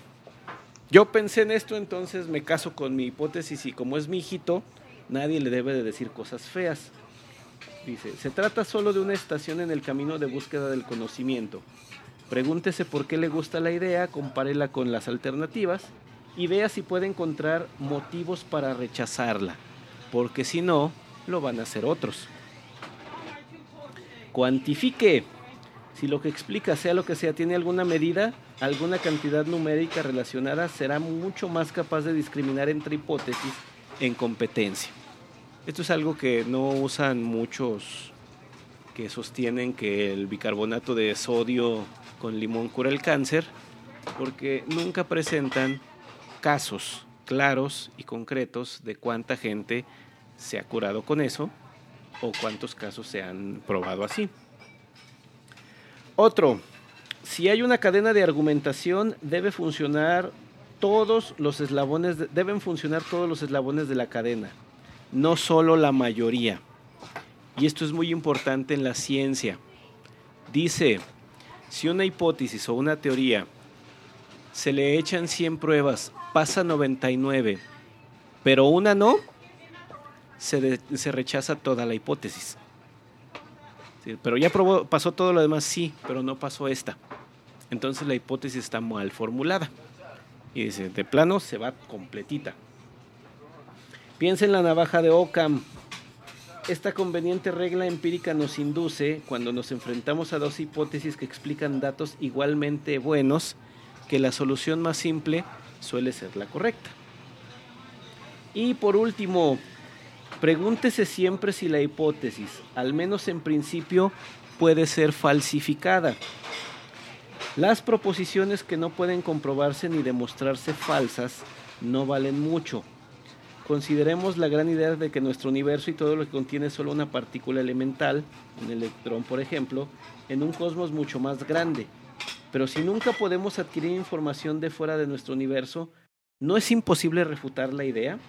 Yo pensé en esto, entonces me caso con mi hipótesis y como es mi hijito, nadie le debe de decir cosas feas. Dice, se trata solo de una estación en el camino de búsqueda del conocimiento. Pregúntese por qué le gusta la idea, compárela con las alternativas y vea si puede encontrar motivos para rechazarla, porque si no, lo van a hacer otros. Cuantifique. Si lo que explica, sea lo que sea, tiene alguna medida, alguna cantidad numérica relacionada, será mucho más capaz de discriminar entre hipótesis en competencia. Esto es algo que no usan muchos que sostienen que el bicarbonato de sodio con limón cura el cáncer, porque nunca presentan casos claros y concretos de cuánta gente se ha curado con eso o cuántos casos se han probado así. Otro, si hay una cadena de argumentación, debe funcionar todos los eslabones, deben funcionar todos los eslabones de la cadena, no solo la mayoría. Y esto es muy importante en la ciencia. Dice, si una hipótesis o una teoría se le echan 100 pruebas, pasa 99, pero una no, se, se rechaza toda la hipótesis. pero ya probó, pasó todo lo demás, sí, pero no pasó esta. Entonces la hipótesis está mal formulada. Y dice, de plano se va completita. Piensa en la navaja de Ockham. Esta conveniente regla empírica nos induce, cuando nos enfrentamos a dos hipótesis que explican datos igualmente buenos, que la solución más simple suele ser la correcta. Y por último, pregúntese siempre si la hipótesis, al menos en principio, puede ser falsificada. Las proposiciones que no pueden comprobarse ni demostrarse falsas no valen mucho. Consideremos la gran idea de que nuestro universo y todo lo que contiene es solo una partícula elemental, un electrón por ejemplo, en un cosmos mucho más grande. Pero si nunca podemos adquirir información de fuera de nuestro universo, ¿no es imposible refutar la idea?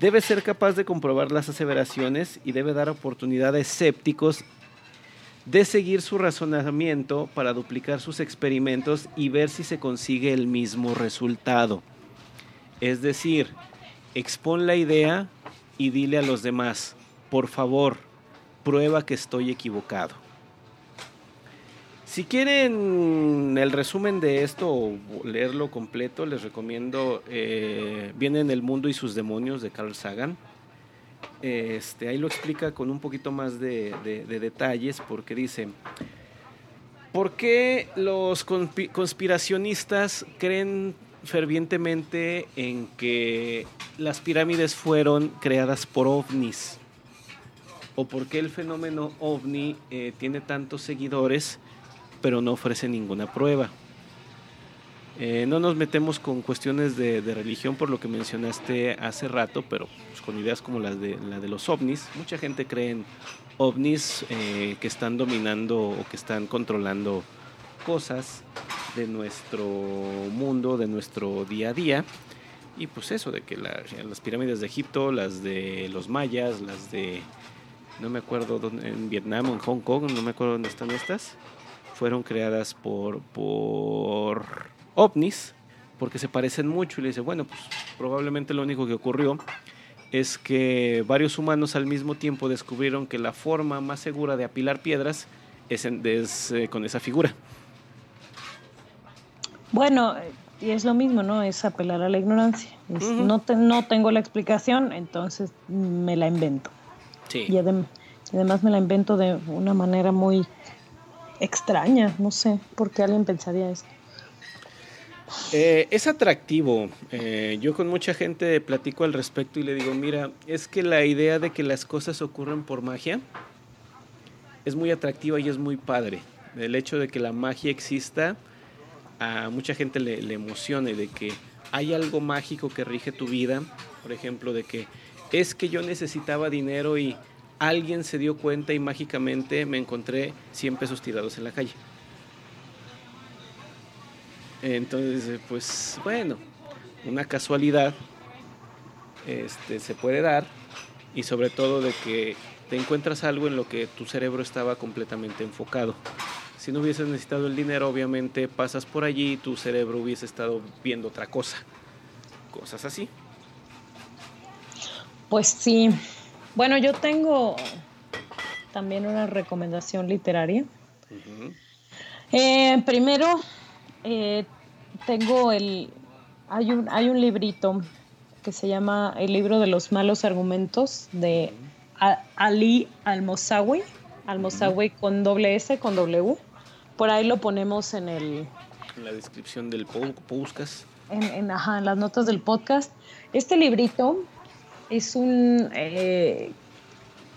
Debe ser capaz de comprobar las aseveraciones y debe dar oportunidad a escépticos de seguir su razonamiento para duplicar sus experimentos y ver si se consigue el mismo resultado. Es decir, expon la idea y dile a los demás, por favor, prueba que estoy equivocado. Si quieren el resumen de esto o leerlo completo, les recomiendo eh, Viene en el mundo y sus demonios de Carl Sagan este, ahí lo explica con un poquito más de, detalles porque dice, ¿por qué los conspiracionistas creen fervientemente en que las pirámides fueron creadas por ovnis? ¿O por qué el fenómeno ovni eh, tiene tantos seguidores pero no ofrece ninguna prueba? Eh, no nos metemos con cuestiones de, religión por lo que mencionaste hace rato, pero pues, con ideas como las de, la de los ovnis. Mucha gente cree en ovnis eh, que están dominando o que están controlando cosas de nuestro mundo, de nuestro día a día. Y pues eso, de que las pirámides de Egipto, las de los mayas, las de, no me acuerdo, dónde, en Vietnam o en Hong Kong, no me acuerdo dónde están estas, fueron creadas por, por ovnis, porque se parecen mucho y le dice, bueno, pues probablemente lo único que ocurrió es que varios humanos al mismo tiempo descubrieron que la forma más segura de apilar piedras es, eh, con esa figura. Bueno, y es lo mismo, ¿no? Es apelar a la ignorancia. no, no tengo la explicación, entonces me la invento. Sí. Y, además me la invento de una manera muy extraña, no sé por qué alguien pensaría esto. Eh, es atractivo. Eh, yo con mucha gente platico al respecto y le digo, mira, es que la idea de que las cosas ocurren por magia es muy atractiva y es muy padre. El hecho de que la magia exista a mucha gente le, le emociona y de que hay algo mágico que rige tu vida. Por ejemplo, de que es que yo necesitaba dinero y alguien se dio cuenta y mágicamente me encontré 100 pesos tirados en la calle. Entonces, pues bueno, una casualidad este, se puede dar y sobre todo de que te encuentras algo en lo que tu cerebro estaba completamente enfocado. Si no hubieses necesitado el dinero, obviamente pasas por allí y tu cerebro hubiese estado viendo otra cosa. Cosas así. Pues sí. Bueno, yo tengo también una recomendación literaria. eh, primero, eh, tengo el... Hay un, hay un librito que se llama El libro de los malos argumentos de Ali Almosawi, Almosawi con doble S, con W. Por ahí lo ponemos en el... En la descripción del podcast. En, en, ajá, en las notas del podcast. Este librito es un, eh,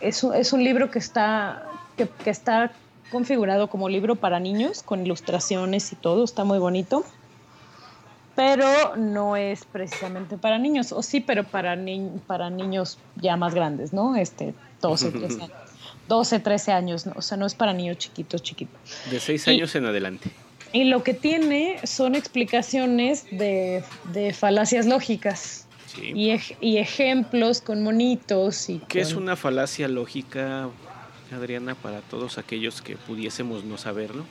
es un, es un libro que está, que, que está configurado como libro para niños, con ilustraciones y todo, está muy bonito. Pero no es precisamente para niños, o sí, pero para, para niños ya más grandes, ¿no? Este, 12, 13 años. 12, 13 años, o sea, no es para niños chiquitos, chiquitos. De 6 años en adelante. Y lo que tiene son explicaciones de, de falacias lógicas. Sí. Y, ej- y ejemplos con monitos y ¿Qué es una falacia lógica, Adriana, para todos aquellos que pudiésemos no saberlo?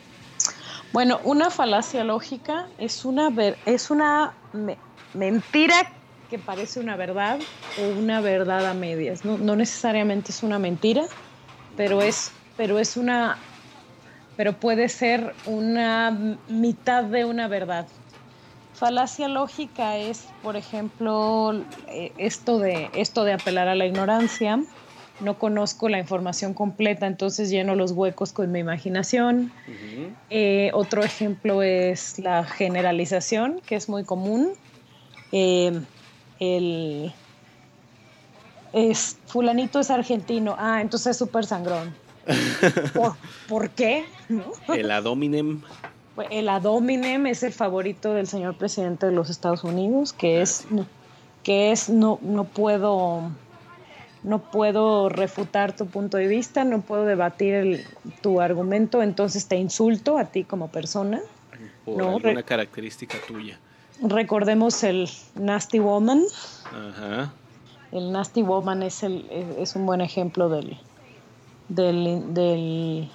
Bueno, una falacia lógica es una, ver- es una me- mentira que parece una verdad o una verdad a medias. No, no necesariamente es una mentira, pero es, pero es una, pero puede ser una mitad de una verdad. Falacia lógica es, por ejemplo, eh, esto de, esto de apelar a la ignorancia. No conozco la información completa, entonces lleno los huecos con mi imaginación. Eh, otro ejemplo es la generalización, que es muy común. Eh, el es fulanito es argentino, ah, entonces es súper sangrón. ¿Por, por qué? ¿No? El adominem. El ad hominem es el favorito del señor presidente de los Estados Unidos, que es que es no no puedo no puedo refutar tu punto de vista, no puedo debatir el- tu argumento, entonces te insulto a ti como persona. por No, alguna característica tuya. Recordemos el Nasty Woman. Ajá. El Nasty Woman es, el, es, un buen ejemplo del, del, del,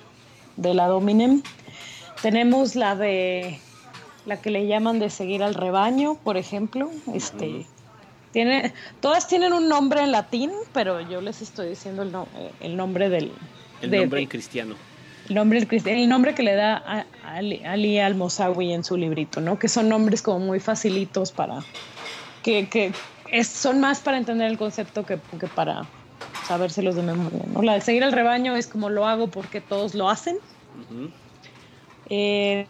del ad hominem. Tenemos la de la que le llaman de seguir al rebaño, por ejemplo. Este, tiene, todas tienen un nombre en latín, pero yo les estoy diciendo el, no- el nombre del El de- nombre de- en cristiano. el nombre, el nombre que le da a, a Ali, Ali al-Mosawi en su librito, ¿no? Que son nombres como muy facilitos para... que, que es- son más para entender el concepto que, que para sabérselos de memoria, ¿no? La de seguir al rebaño es como lo hago porque todos lo hacen. Eh,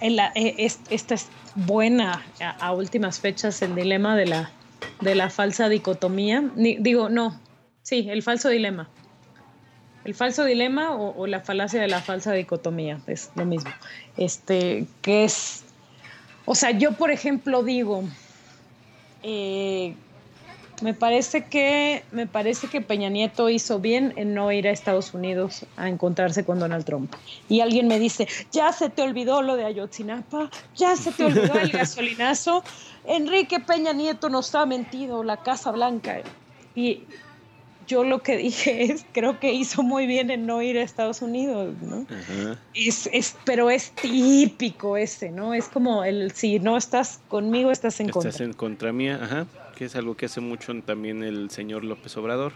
en la- eh, es- esta es buena a, a últimas fechas, el dilema de la, de la falsa dicotomía. Ni- digo, no, sí, el falso dilema. El falso dilema o, o la falacia de la falsa dicotomía, es lo mismo. Este, que es, o sea, yo por ejemplo digo, eh, me parece que me parece que Peña Nieto hizo bien en no ir a Estados Unidos a encontrarse con Donald Trump. Y alguien me dice, ya se te olvidó lo de Ayotzinapa, ya se te olvidó el gasolinazo, Enrique Peña Nieto nos ha mentido, la Casa Blanca. Y yo lo que dije es, creo que hizo muy bien en no ir a Estados Unidos, ¿no? Ajá. Es, es, pero es típico ese, ¿no? Es como el si no estás conmigo, estás en contra. Estás en contra mía, ajá. Que es algo que hace mucho también el señor López Obrador.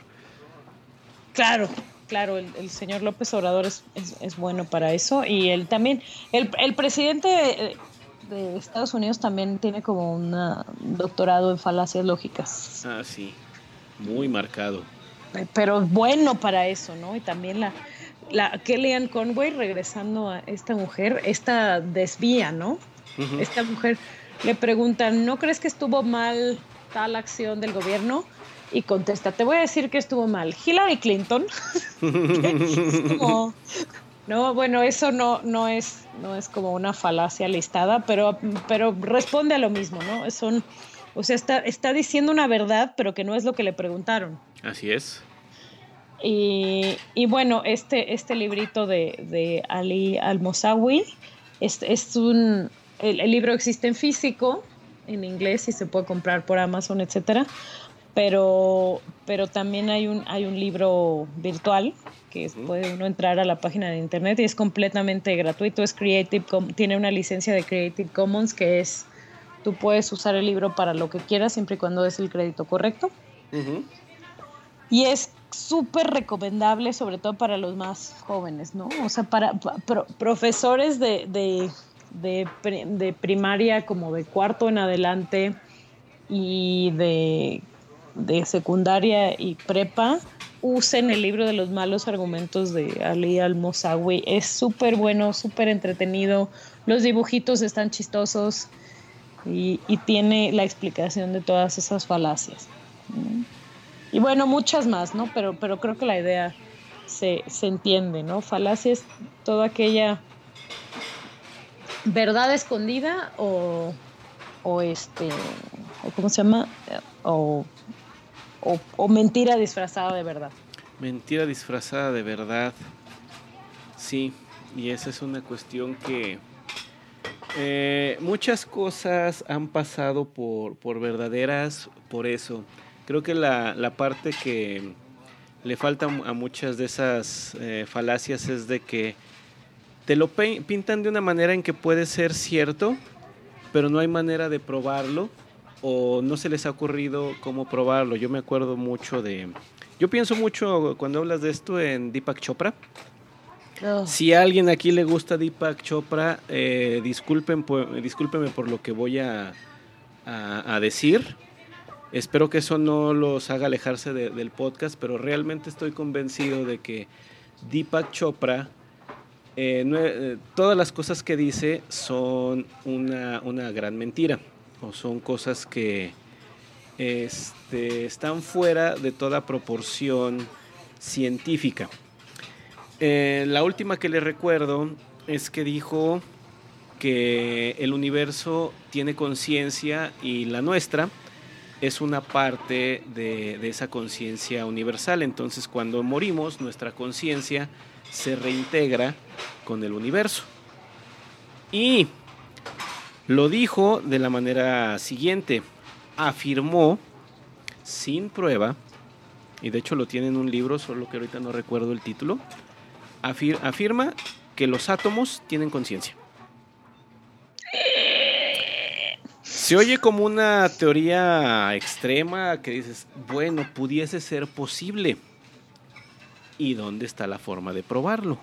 Claro, claro, el, el señor López Obrador es, es, es bueno para eso. Y él también, el, el presidente de, de Estados Unidos también tiene como un doctorado en falacias lógicas. Ah, sí. Muy marcado. Pero bueno para eso, ¿no? Y también la, la Kellyanne Conway, regresando a esta mujer, esta desvía, ¿no? Esta mujer le preguntan, ¿no crees que estuvo mal tal acción del gobierno? Y contesta, te voy a decir que estuvo mal. Hillary Clinton. Como- no, bueno, eso no, no, es, no es como una falacia listada, pero, pero responde a lo mismo, ¿no? Son, o sea, está, está diciendo una verdad, pero que no es lo que le preguntaron. Así es. Y, y bueno, este, este librito de, de Ali Al-Mosawi es, es un. El, el libro existe en físico, en inglés, y se puede comprar por Amazon, etcétera. Pero, pero también hay un, hay un libro virtual que puede uno entrar a la página de internet y es completamente gratuito. Es Creative, tiene una licencia de Creative Commons que es. Tú puedes usar el libro para lo que quieras siempre y cuando es el crédito correcto. Y es súper recomendable, sobre todo para los más jóvenes, ¿no? O sea, para pa- pro- profesores de, de, de pri- de primaria como de cuarto en adelante y de, de secundaria y prepa, usen el libro de los malos argumentos de Ali Al-Mosawi. Es súper bueno, súper entretenido. Los dibujitos están chistosos y, tiene la explicación de todas esas falacias. Y bueno, muchas más, ¿no? Pero, pero creo que la idea se, se entiende, ¿no? Falacia es toda aquella verdad escondida o, o este, o ¿cómo se llama? O, o mentira disfrazada de verdad. Mentira disfrazada de verdad. Sí, y esa es una cuestión que eh, muchas cosas han pasado por, por verdaderas por eso. Creo que la, la parte que le falta a muchas de esas eh, falacias es de que te lo pintan de una manera en que puede ser cierto, pero no hay manera de probarlo o no se les ha ocurrido cómo probarlo. Yo me acuerdo mucho de... Yo pienso mucho cuando hablas de esto en Deepak Chopra. Si a alguien aquí le gusta Deepak Chopra, eh, disculpen, discúlpenme por lo que voy a, decir. Espero que eso no los haga alejarse del podcast, pero realmente estoy convencido de que Deepak Chopra, eh, eh, todas las cosas que dice son una, una gran mentira o son cosas que este, están fuera de toda proporción científica. Eh, la última que le recuerdo es que dijo que el universo tiene conciencia y la nuestra es una parte de, de esa conciencia universal. Entonces cuando morimos, nuestra conciencia se reintegra con el universo. Y lo dijo de la manera siguiente. Afirmó, sin prueba, y de hecho lo tiene en un libro, solo que ahorita no recuerdo el título, afirma que los átomos tienen conciencia. Se oye como una teoría extrema que dices, bueno, pudiese ser posible. ¿Y dónde está la forma de probarlo?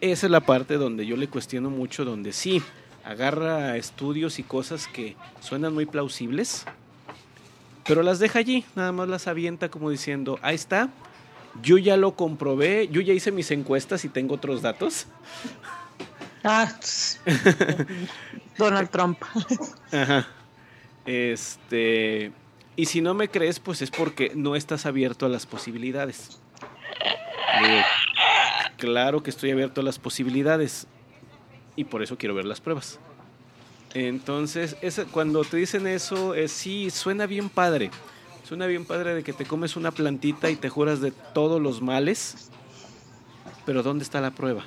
Esa es la parte donde yo le cuestiono mucho, donde sí, agarra estudios y cosas que suenan muy plausibles, pero las deja allí, nada más las avienta como diciendo, ahí está, yo ya lo comprobé, yo ya hice mis encuestas y tengo otros datos. Ah, Donald Trump. Ajá. Este, y si no me crees, pues es porque no estás abierto a las posibilidades. claro que estoy abierto a las posibilidades y por eso quiero ver las pruebas. Entonces, cuando te dicen eso, es, sí, suena bien padre. Suena bien padre de que te comes una plantita y te juras de todos los males. Pero ¿dónde está la prueba?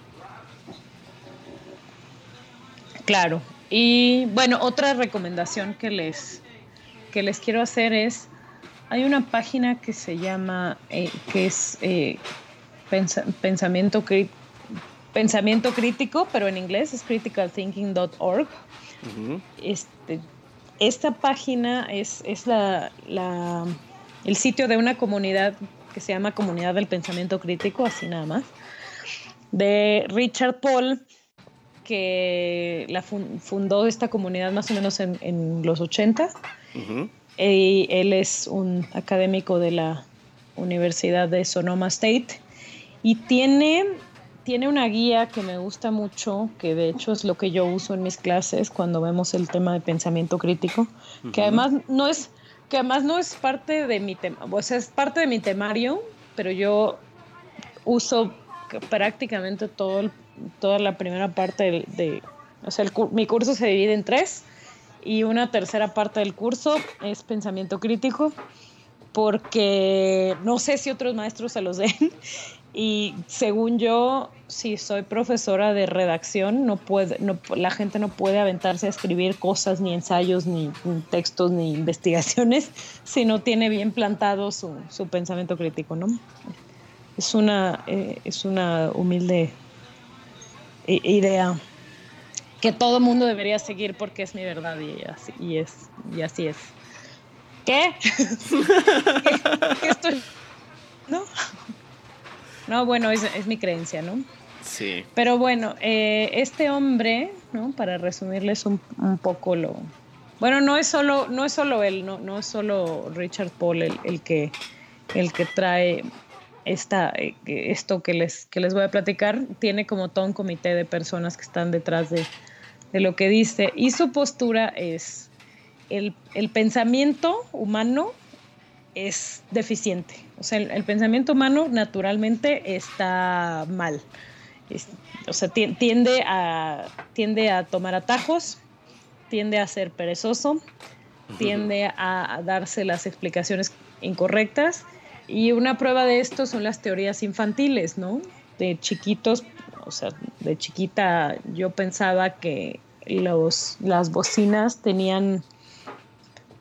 Claro. Y bueno, otra recomendación que les, que les quiero hacer es, hay una página que se llama, eh, que es eh, pensamiento, pensamiento crítico, pero en inglés es criticalthinking.org. este, esta página es, es la, el sitio de una comunidad que se llama Comunidad del Pensamiento Crítico, así nada más, de Richard Paul, que la fundó esta comunidad más o menos en, los 80. y él es un académico de la Universidad de Sonoma State y tiene tiene una guía que me gusta mucho, que de hecho es lo que yo uso en mis clases cuando vemos el tema de pensamiento crítico, que además no es que además no es parte de mi tema, o sea, es parte de mi temario, pero yo uso prácticamente todo toda la primera parte de, o sea, mi curso se divide en tres y una tercera parte del curso es pensamiento crítico porque no sé si otros maestros se los den y según yo, si soy profesora de redacción, no puede, no, la gente no puede aventarse a escribir cosas, ni ensayos, ni, textos, ni investigaciones, si no tiene bien plantado su, su pensamiento crítico, ¿no? Es una, eh, es una humilde idea que todo mundo debería seguir porque es mi verdad y así, y es, y así es. ¿Qué? ¿Qué estoy? ¿No? No, bueno, es, es mi creencia, ¿no? Sí. Pero bueno, eh, este hombre, ¿no? Para resumirles un, un, poco lo... Bueno, no es solo, no es solo él, no, no es solo Richard Paul el, el que, el que trae esta, eh, esto que les, que les voy a platicar. Tiene como todo un comité de personas que están detrás de, de lo que dice. Y su postura es, el, el pensamiento humano es deficiente. O sea, el, pensamiento humano naturalmente está mal. o sea, tiende a, tiende a tomar atajos, tiende a ser perezoso, tiende a, darse las explicaciones incorrectas y una prueba de esto son las teorías infantiles, ¿no? De chiquitos, o sea, de chiquita yo pensaba que los, las bocinas tenían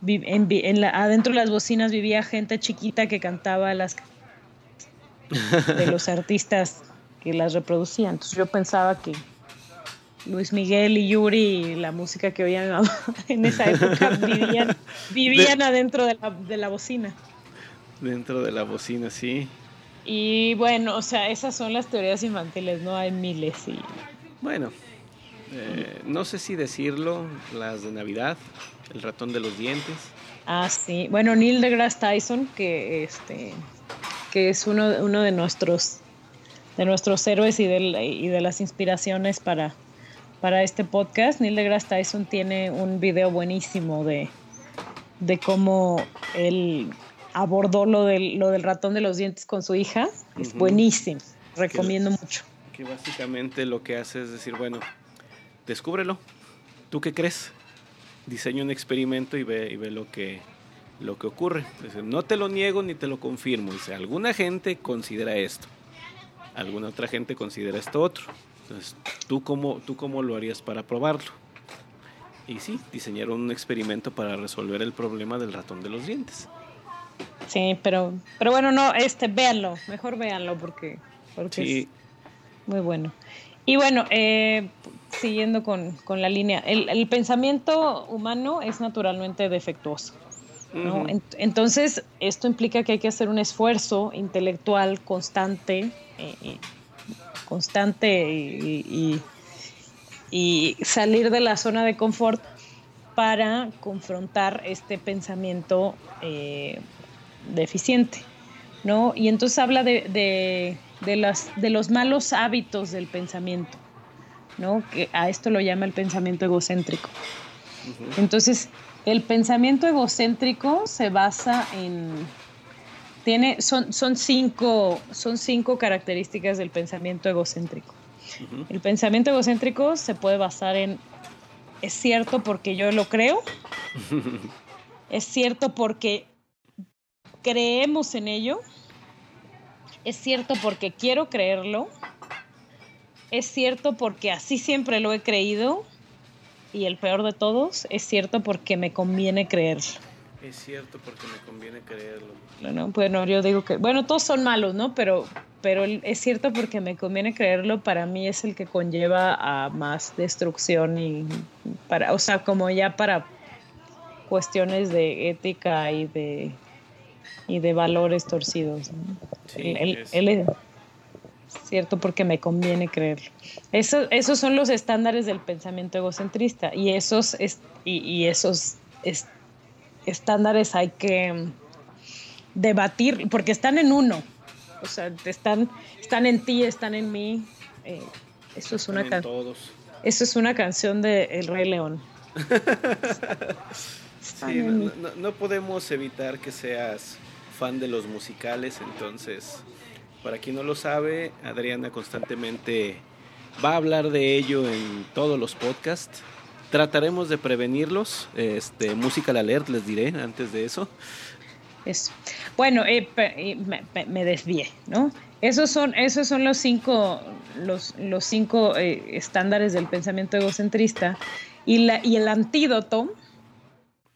en, adentro de las bocinas vivía gente chiquita que cantaba las de los artistas que las reproducían. Entonces yo pensaba que Luis Miguel y Yuri, la música que oían en esa época, vivían, vivían adentro de la, de la bocina. Dentro de la bocina, sí. Y bueno, o sea, esas son las teorías infantiles, no hay miles. Y... Bueno, eh, no sé si decirlo, las de Navidad, el ratón de los dientes. Ah, sí. Bueno, Neil deGrasse Tyson, que este que es uno, uno de nuestros de nuestros héroes y de, y de las inspiraciones para, para este podcast. Neil deGrasse Tyson tiene un video buenísimo de, de cómo él abordó lo del, lo del ratón de los dientes con su hija. Es buenísimo. Recomiendo mucho. Que básicamente lo que hace es decir, bueno, descúbrelo. ¿Tú qué crees? Diseña un experimento y ve, y ve lo que lo que ocurre. no te lo niego ni te lo confirmo. Dice, alguna gente considera esto. Alguna otra gente considera esto otro. Entonces, ¿tú cómo, ¿tú cómo lo harías para probarlo? Y sí, diseñaron un experimento para resolver el problema del ratón de los dientes. Sí, pero, pero bueno, no, este, véanlo, mejor véanlo porque, porque es muy bueno. Y bueno, eh, siguiendo con, la línea, el, pensamiento humano es naturalmente defectuoso. Entonces, esto implica que hay que hacer un esfuerzo intelectual constante, eh, eh, constante y, salir de la zona de confort para confrontar este pensamiento deficiente. ¿no? Y entonces habla de de, las, de los malos hábitos del pensamiento, ¿no? Que a esto lo llama el pensamiento egocéntrico. Entonces, el pensamiento egocéntrico se basa en tiene son, son cinco son cinco características del pensamiento egocéntrico. El pensamiento egocéntrico se puede basar en es cierto porque yo lo creo. es cierto porque creemos en ello es cierto porque quiero creerlo, es cierto porque así siempre lo he creído y el peor de todos, es cierto porque me conviene creerlo. Es cierto porque me conviene creerlo. Bueno, bueno, yo digo que, bueno, todos son malos, ¿no? Pero, pero es cierto porque me conviene creerlo, para mí es el que conlleva a más destrucción y para, o sea, como ya para cuestiones de ética y de y de valores torcidos. él, es cierto porque me conviene creerlo. Eso, esos son los estándares del pensamiento egocentrista y esos, y, esos estándares hay que debatir porque están en uno. O sea, están, están en ti, están en mí. Eh, eso es una canción. Eso es una canción de El Rey León. no, podemos evitar que seas fan de los musicales, entonces, para quien no lo sabe, Adriana constantemente va a hablar de ello en todos los podcasts. Trataremos de prevenirlos. Este, Musical Alert, les diré antes de eso. Eso. Bueno, eh, eh, me, desvié, ¿no? Esos son, esos son los cinco, los, los cinco eh, estándares del pensamiento egocentrista. Y, la, y el antídoto,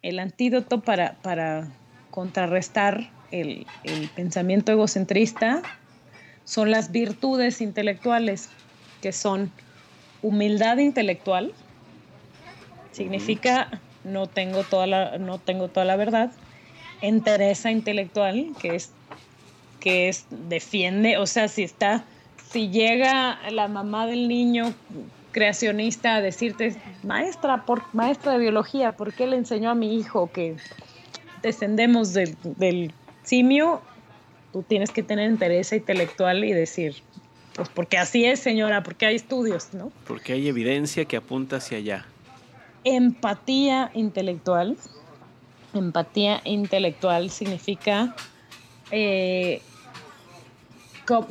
el antídoto para, para contrarrestar el, pensamiento egocentrista son las virtudes intelectuales, que son humildad intelectual, significa no tengo toda la, no tengo toda la verdad, entereza intelectual, que es que es defiende, o sea, si está, si llega la mamá del niño creacionista a decirte, maestra, por, maestra de biología, ¿por qué le enseñó a mi hijo que descendemos del simio, tú tienes que tener interés intelectual y decir, pues porque así es, señora, porque hay estudios, ¿no? Porque hay evidencia que apunta hacia allá. Empatía intelectual. Empatía intelectual significa eh,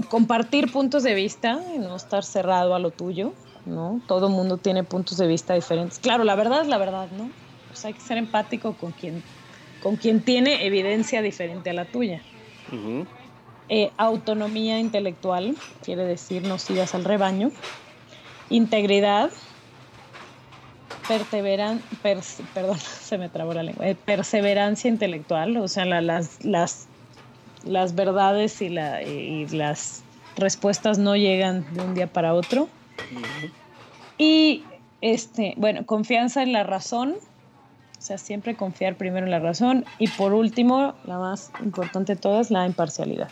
compartir puntos de vista y no estar cerrado a lo tuyo, ¿no? Todo el mundo tiene puntos de vista diferentes. Claro, la verdad es la verdad, ¿no? Pues hay que ser empático con quien con quien tiene evidencia diferente a la tuya. Eh, autonomía intelectual, quiere decir no sigas al rebaño. Integridad, perseveran, perdón, se me trabó la lengua, eh, perseverancia intelectual, o sea, las, las, las verdades y, la, y las respuestas no llegan de un día para otro. Y este, bueno, confianza en la razón, o sea, siempre confiar primero en la razón. Y por último, la más importante de todas, la imparcialidad.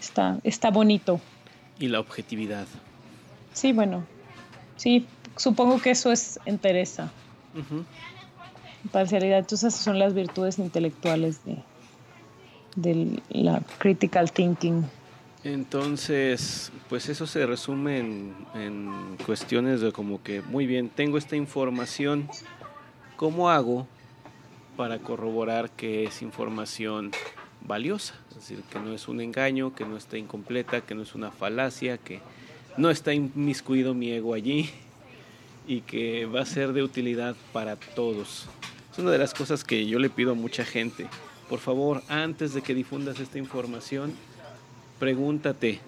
Está, está bonito. Y la objetividad. Sí, bueno, sí, supongo que eso es interesa. Imparcialidad, entonces esas son las virtudes intelectuales de, de la critical thinking. Entonces, pues eso se resume en, cuestiones de como que, muy bien, tengo esta información, ¿cómo hago para corroborar que es información valiosa? Es decir, que no es un engaño, que no está incompleta, que no es una falacia, que no está inmiscuido mi ego allí y que va a ser de utilidad para todos. Es una de las cosas que yo le pido a mucha gente. Por favor, antes de que difundas esta información, pregúntate,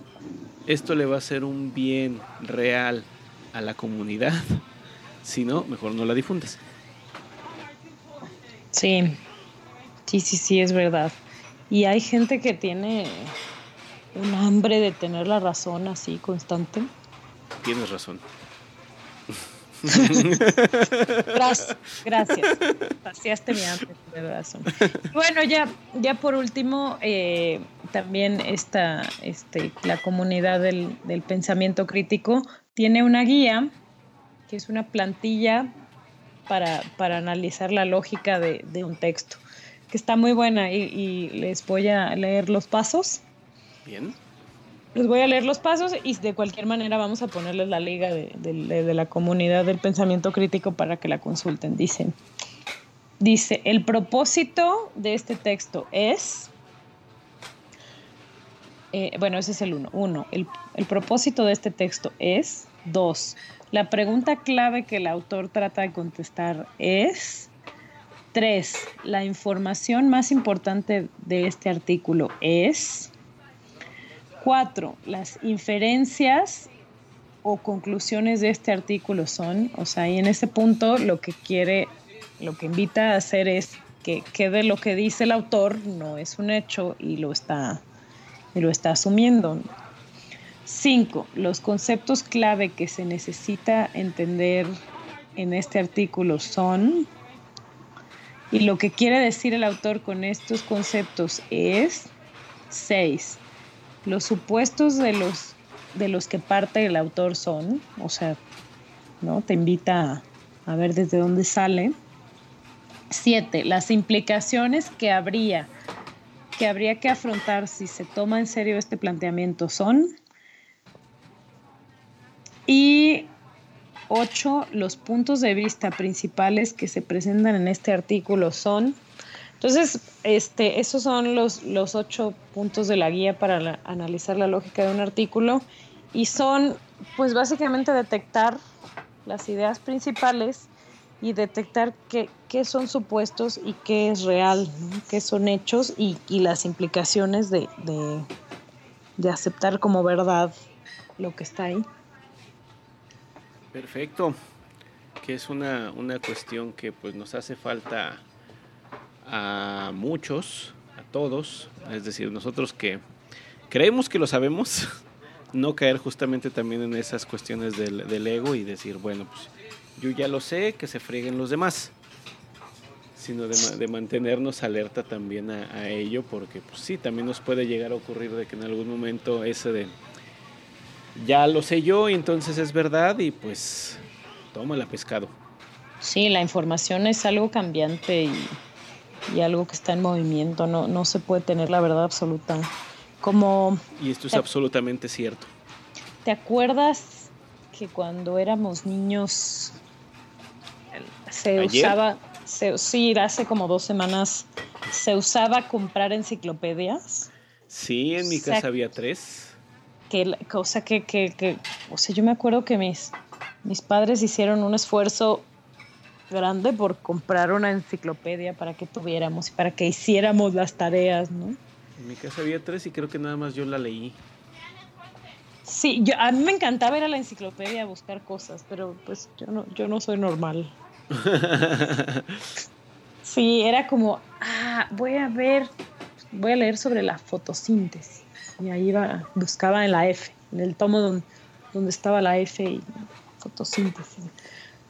¿esto le va a hacer un bien real a la comunidad? Si no, mejor no la difundas. Sí, sí, sí, sí, es verdad. Y hay gente que tiene un hambre de tener la razón así constante. Tienes razón. gracias, gracias. Paseaste mi hambre de razón. Bueno, ya, ya por último, eh, también esta, este, la comunidad del, pensamiento crítico tiene una guía, que es una plantilla para, analizar la lógica de, un texto, que está muy buena y les voy a leer los pasos. Bien. Les voy a leer los pasos y de cualquier manera vamos a ponerles la liga de, la comunidad del pensamiento crítico para que la consulten. Dicen, dice, el propósito de este texto es, eh, bueno, ese es el uno. Uno, el, el propósito de este texto es, dos, la pregunta clave que el autor trata de contestar es, tres, la información más importante de este artículo es, Cuatro, las inferencias o conclusiones de este artículo son, o sea, y en ese punto lo que quiere, lo que invita a hacer es que quede lo que dice el autor, no es un hecho y lo está, y lo está asumiendo. Cinco, los conceptos clave que se necesita entender en este artículo son, y lo que quiere decir el autor con estos conceptos es, seis, los supuestos de los, de los que parte el autor son, o sea, ¿no? Te invita a, a ver desde dónde sale. Siete, las implicaciones que habría, que habría que afrontar si se toma en serio este planteamiento son. Y ocho, los puntos de vista principales que se presentan en este artículo son entonces, este, esos son los, los ocho puntos de la guía para analizar la lógica de un artículo y son, pues básicamente detectar las ideas principales y detectar qué, son supuestos y qué es real, qué son hechos y, las implicaciones de, de, aceptar como verdad lo que está ahí. Perfecto, que es una, una cuestión que pues nos hace falta a muchos, a todos, es decir, nosotros que creemos que lo sabemos, no caer justamente también en esas cuestiones del, ego y decir, bueno, pues yo ya lo sé, que se freguen los demás, sino de, mantenernos alerta también a, ello, porque pues sí, también nos puede llegar a ocurrir de que en algún momento ese de, ya lo sé yo y entonces es verdad y pues toma la pescado. Sí, la información es algo cambiante y y algo que está en movimiento, no, no se puede tener la verdad absoluta. Como, y esto es absolutamente cierto. ¿Te acuerdas que cuando éramos niños se usaba, se, sí, hace como dos semanas, se usaba comprar enciclopedias? Sí, en mi casa había tres. Que, o sea, que, que, que, o sea, yo me acuerdo que mis, mis padres hicieron un esfuerzo grande por comprar una enciclopedia para que tuviéramos y para que hiciéramos las tareas, ¿no? En mi casa había tres y creo que nada más yo la leí. Sí, yo, a mí me encantaba ir a la enciclopedia a buscar cosas, pero pues yo no, yo no soy normal. sí, era como, ah, voy a ver, voy a leer sobre la fotosíntesis. Y ahí iba, buscaba en la F, en el tomo donde, donde estaba la F y fotosíntesis.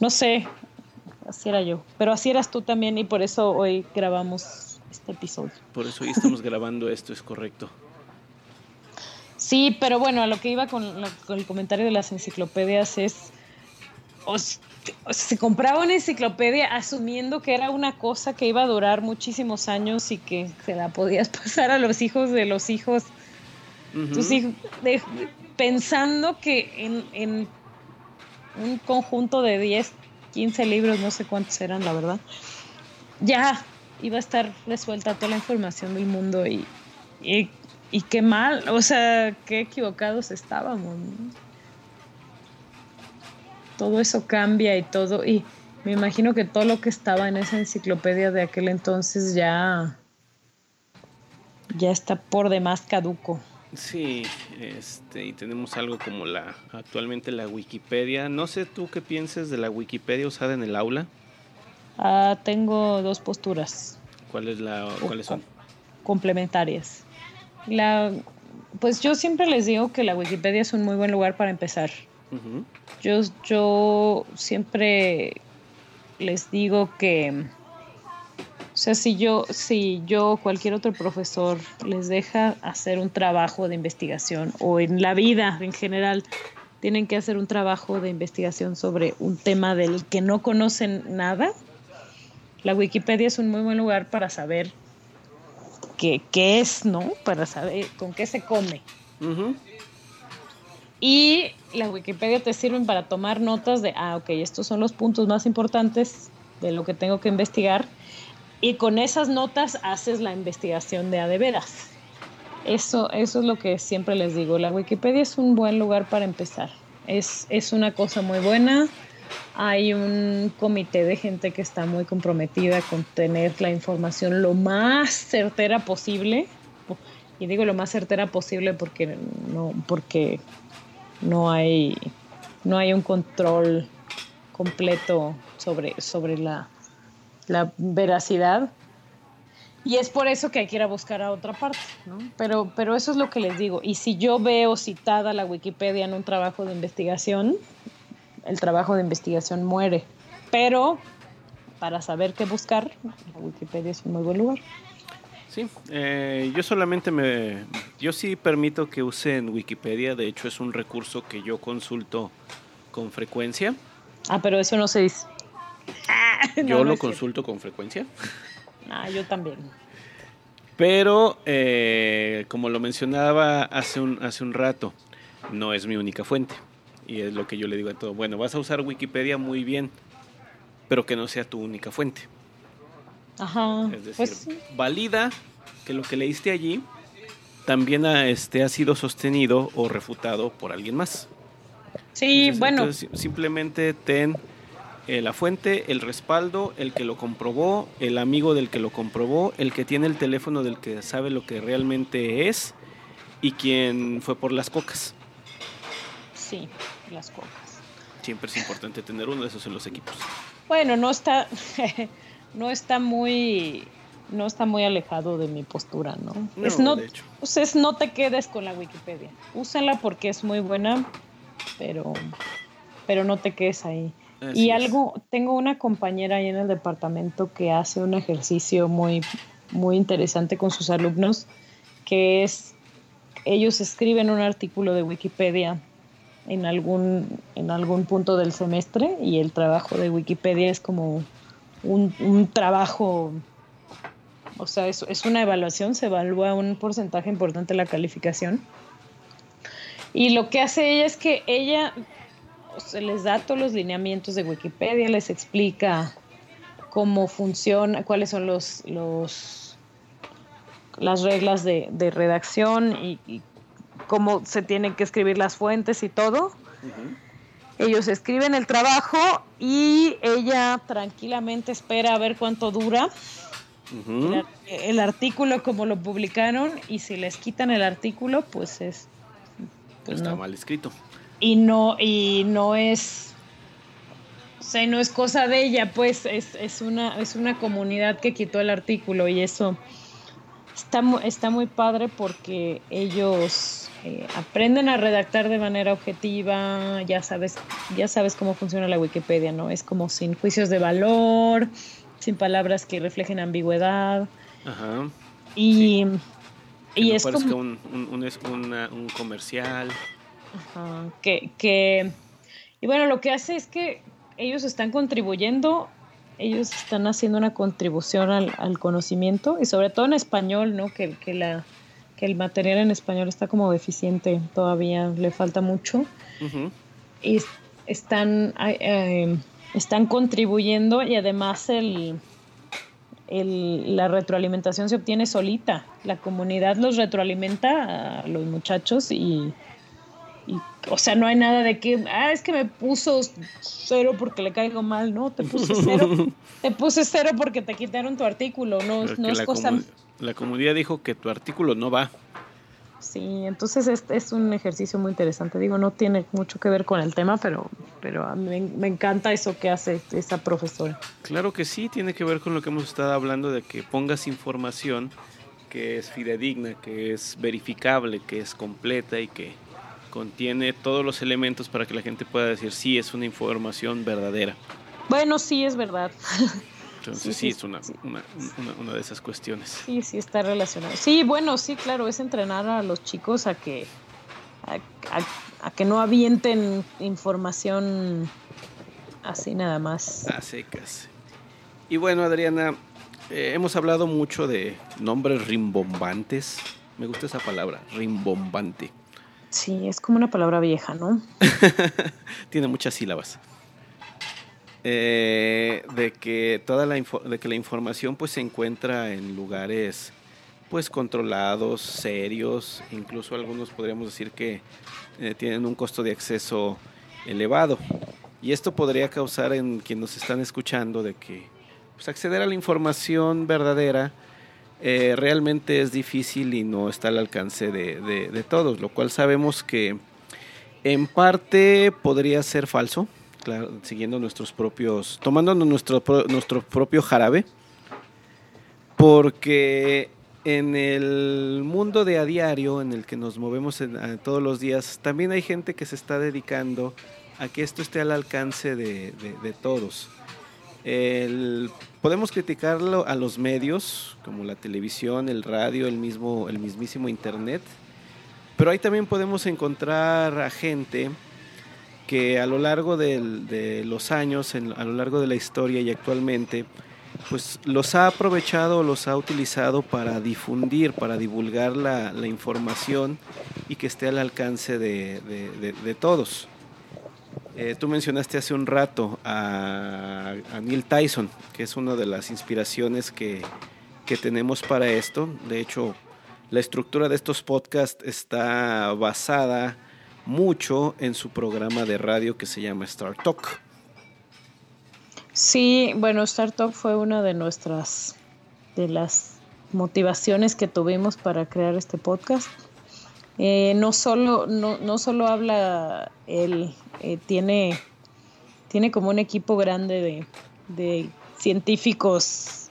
No sé, así era yo. Pero así eras tú también y por eso hoy grabamos este episodio. Por eso hoy estamos grabando esto, es correcto. Sí, pero bueno, a lo que iba con, el comentario de las enciclopedias es, se compraba una enciclopedia asumiendo que era una cosa que iba a durar muchísimos años y que se la podías pasar a los hijos de los hijos, pensando que en, en un conjunto de 10, 15 libros, no sé cuántos eran, la verdad, ya iba a estar resuelta toda la información del mundo y, y, qué mal, o sea, qué equivocados estábamos. Todo eso cambia y todo, y me imagino que todo lo que estaba en esa enciclopedia de aquel entonces ya, ya está por demás caduco. Sí, este, y tenemos algo como la actualmente la Wikipedia. No sé tú qué pienses de la Wikipedia usada en el aula. Ah, tengo dos posturas. ¿Cuáles la, ¿cuáles son? Complementarias. La, pues yo siempre les digo que la Wikipedia es un muy buen lugar para empezar. yo, yo siempre les digo que o sea, si yo, si yo o cualquier otro profesor les deja hacer un trabajo de investigación o en la vida en general tienen que hacer un trabajo de investigación sobre un tema del que no conocen nada, la Wikipedia es un muy buen lugar para saber qué, qué es, ¿no? Para saber con qué se come. Y la Wikipedia te sirve para tomar notas de, ah, ok, estos son los puntos más importantes de lo que tengo que investigar y con esas notas haces la investigación de a de veras. Eso, eso es lo que siempre les digo. La Wikipedia es un buen lugar para empezar. Es, es una cosa muy buena. Hay un comité de gente que está muy comprometida con tener la información lo más certera posible. Y digo lo más certera posible porque no, porque no hay, no hay un control completo sobre, sobre la, la veracidad. Y es por eso que hay que ir a buscar a otra parte, ¿no? Pero, pero eso es lo que les digo. Y si yo veo citada la Wikipedia en un trabajo de investigación, el trabajo de investigación muere. Pero para saber qué buscar, la Wikipedia es un muy buen lugar. Sí, eh, yo solamente me, yo sí permito que usen Wikipedia. De hecho, es un recurso que yo consulto con frecuencia. Ah, pero eso no se dice. yo lo consulto con frecuencia. Ah, yo también. Pero, eh, como lo mencionaba hace un, hace un rato, no es mi única fuente. Y es lo que yo le digo a todo. Bueno, vas a usar Wikipedia muy bien, pero que no sea tu única fuente. Ajá. Es decir, pues valida que lo que leíste allí también ha, este, ha sido sostenido o refutado por alguien más. Sí, bueno. simplemente ten eh, la fuente, el respaldo, el que lo comprobó, el amigo del que lo comprobó, el que tiene el teléfono del que sabe lo que realmente es y quien fue por las cocas. Sí, las cocas. Siempre es importante tener uno de esos en los equipos. Bueno, no está, no está muy, no está muy alejado de mi postura, ¿no? No, es no, de hecho. Pues no te quedes con la Wikipedia. Úsala porque es muy buena, pero, pero no te quedes ahí y algo, tengo una compañera ahí en el departamento que hace un ejercicio muy, muy interesante con sus alumnos, que es, ellos escriben un artículo de Wikipedia en algún, en algún punto del semestre y el trabajo de Wikipedia es como un, trabajo, o sea, es, es una evaluación, se evalúa un porcentaje importante de la calificación. Y lo que hace ella es que ella se les da todos los lineamientos de Wikipedia, les explica cómo funciona, cuáles son los, los las reglas de, redacción y, cómo se tienen que escribir las fuentes y todo. ellos escriben el trabajo y ella tranquilamente espera a ver cuánto dura el, artículo como lo publicaron y si les quitan el artículo pues es pues está mal escrito y no y no es o sea, no es cosa de ella pues es, es una es una comunidad que quitó el artículo y eso está, está muy padre porque ellos eh, aprenden a redactar de manera objetiva, ya sabes, ya sabes cómo funciona la Wikipedia, ¿no? Es como sin juicios de valor, sin palabras que reflejen ambigüedad. Ajá. Y, y es como un, un, comercial. Ajá. Que, que, y bueno, lo que hace es que ellos están contribuyendo ellos están haciendo una contribución al, conocimiento y sobre todo en español, ¿no? Que, que, la, que el material en español está como deficiente, todavía le falta mucho. Y están, eh, están contribuyendo y además el, el, la retroalimentación se obtiene solita. La comunidad los retroalimenta a los muchachos y o sea, no hay nada de que, ah, es que me puso cero porque le caigo mal, no, te puse cero, te puse cero porque te quitaron tu artículo, no, no es cosa... la comunidad dijo que tu artículo no va. Sí, entonces es, es, un ejercicio muy interesante. Digo, no tiene mucho que ver con el tema, pero, pero a mí me encanta eso que hace esa profesora. Claro que sí, tiene que ver con lo que hemos estado hablando de que pongas información que es fidedigna, que es verificable, que es completa y que contiene todos los elementos para que la gente pueda decir sí es una información verdadera. Bueno, sí es verdad. Entonces sí, es una, Una, de esas cuestiones. Sí, sí está relacionado. Sí, bueno, sí, claro, es entrenar a los chicos a que a, que no avienten información así nada más. A secas. Y bueno, Adriana, eh, hemos hablado mucho de nombres rimbombantes. Me gusta esa palabra, rimbombante. Sí, es como una palabra vieja, ¿no? Tiene muchas sílabas. Eh, de que toda la de que la información pues se encuentra en lugares pues controlados, serios, incluso algunos podríamos decir que eh, tienen un costo de acceso elevado. Y esto podría causar en quienes nos están escuchando de que pues, acceder a la información verdadera eh, realmente es difícil y no está al alcance de, todos, lo cual sabemos que en parte podría ser falso, claro, siguiendo nuestros propios, tomando nuestro, nuestro propio jarabe, porque en el mundo de a diario en el que nos movemos todos los días, también hay gente que se está dedicando a que esto esté al alcance de, de todos. El podemos criticarlo a los medios, como la televisión, el radio, el mismo, el mismísimo internet, pero ahí también podemos encontrar a gente que a lo largo de los años, a lo largo de la historia y actualmente, pues los ha aprovechado, los ha utilizado para difundir, para divulgar la, información y que esté al alcance de todos. Eh, tú mencionaste hace un rato a, Neil Tyson, que es una de las inspiraciones que, tenemos para esto. De hecho, la estructura de estos podcasts está basada mucho en su programa de radio que se llama Star Talk. Sí, bueno, Star Talk fue una de nuestras, de las motivaciones que tuvimos para crear este podcast. Eh, no, solo, no, no solo habla él, eh, tiene, tiene como un equipo grande de, científicos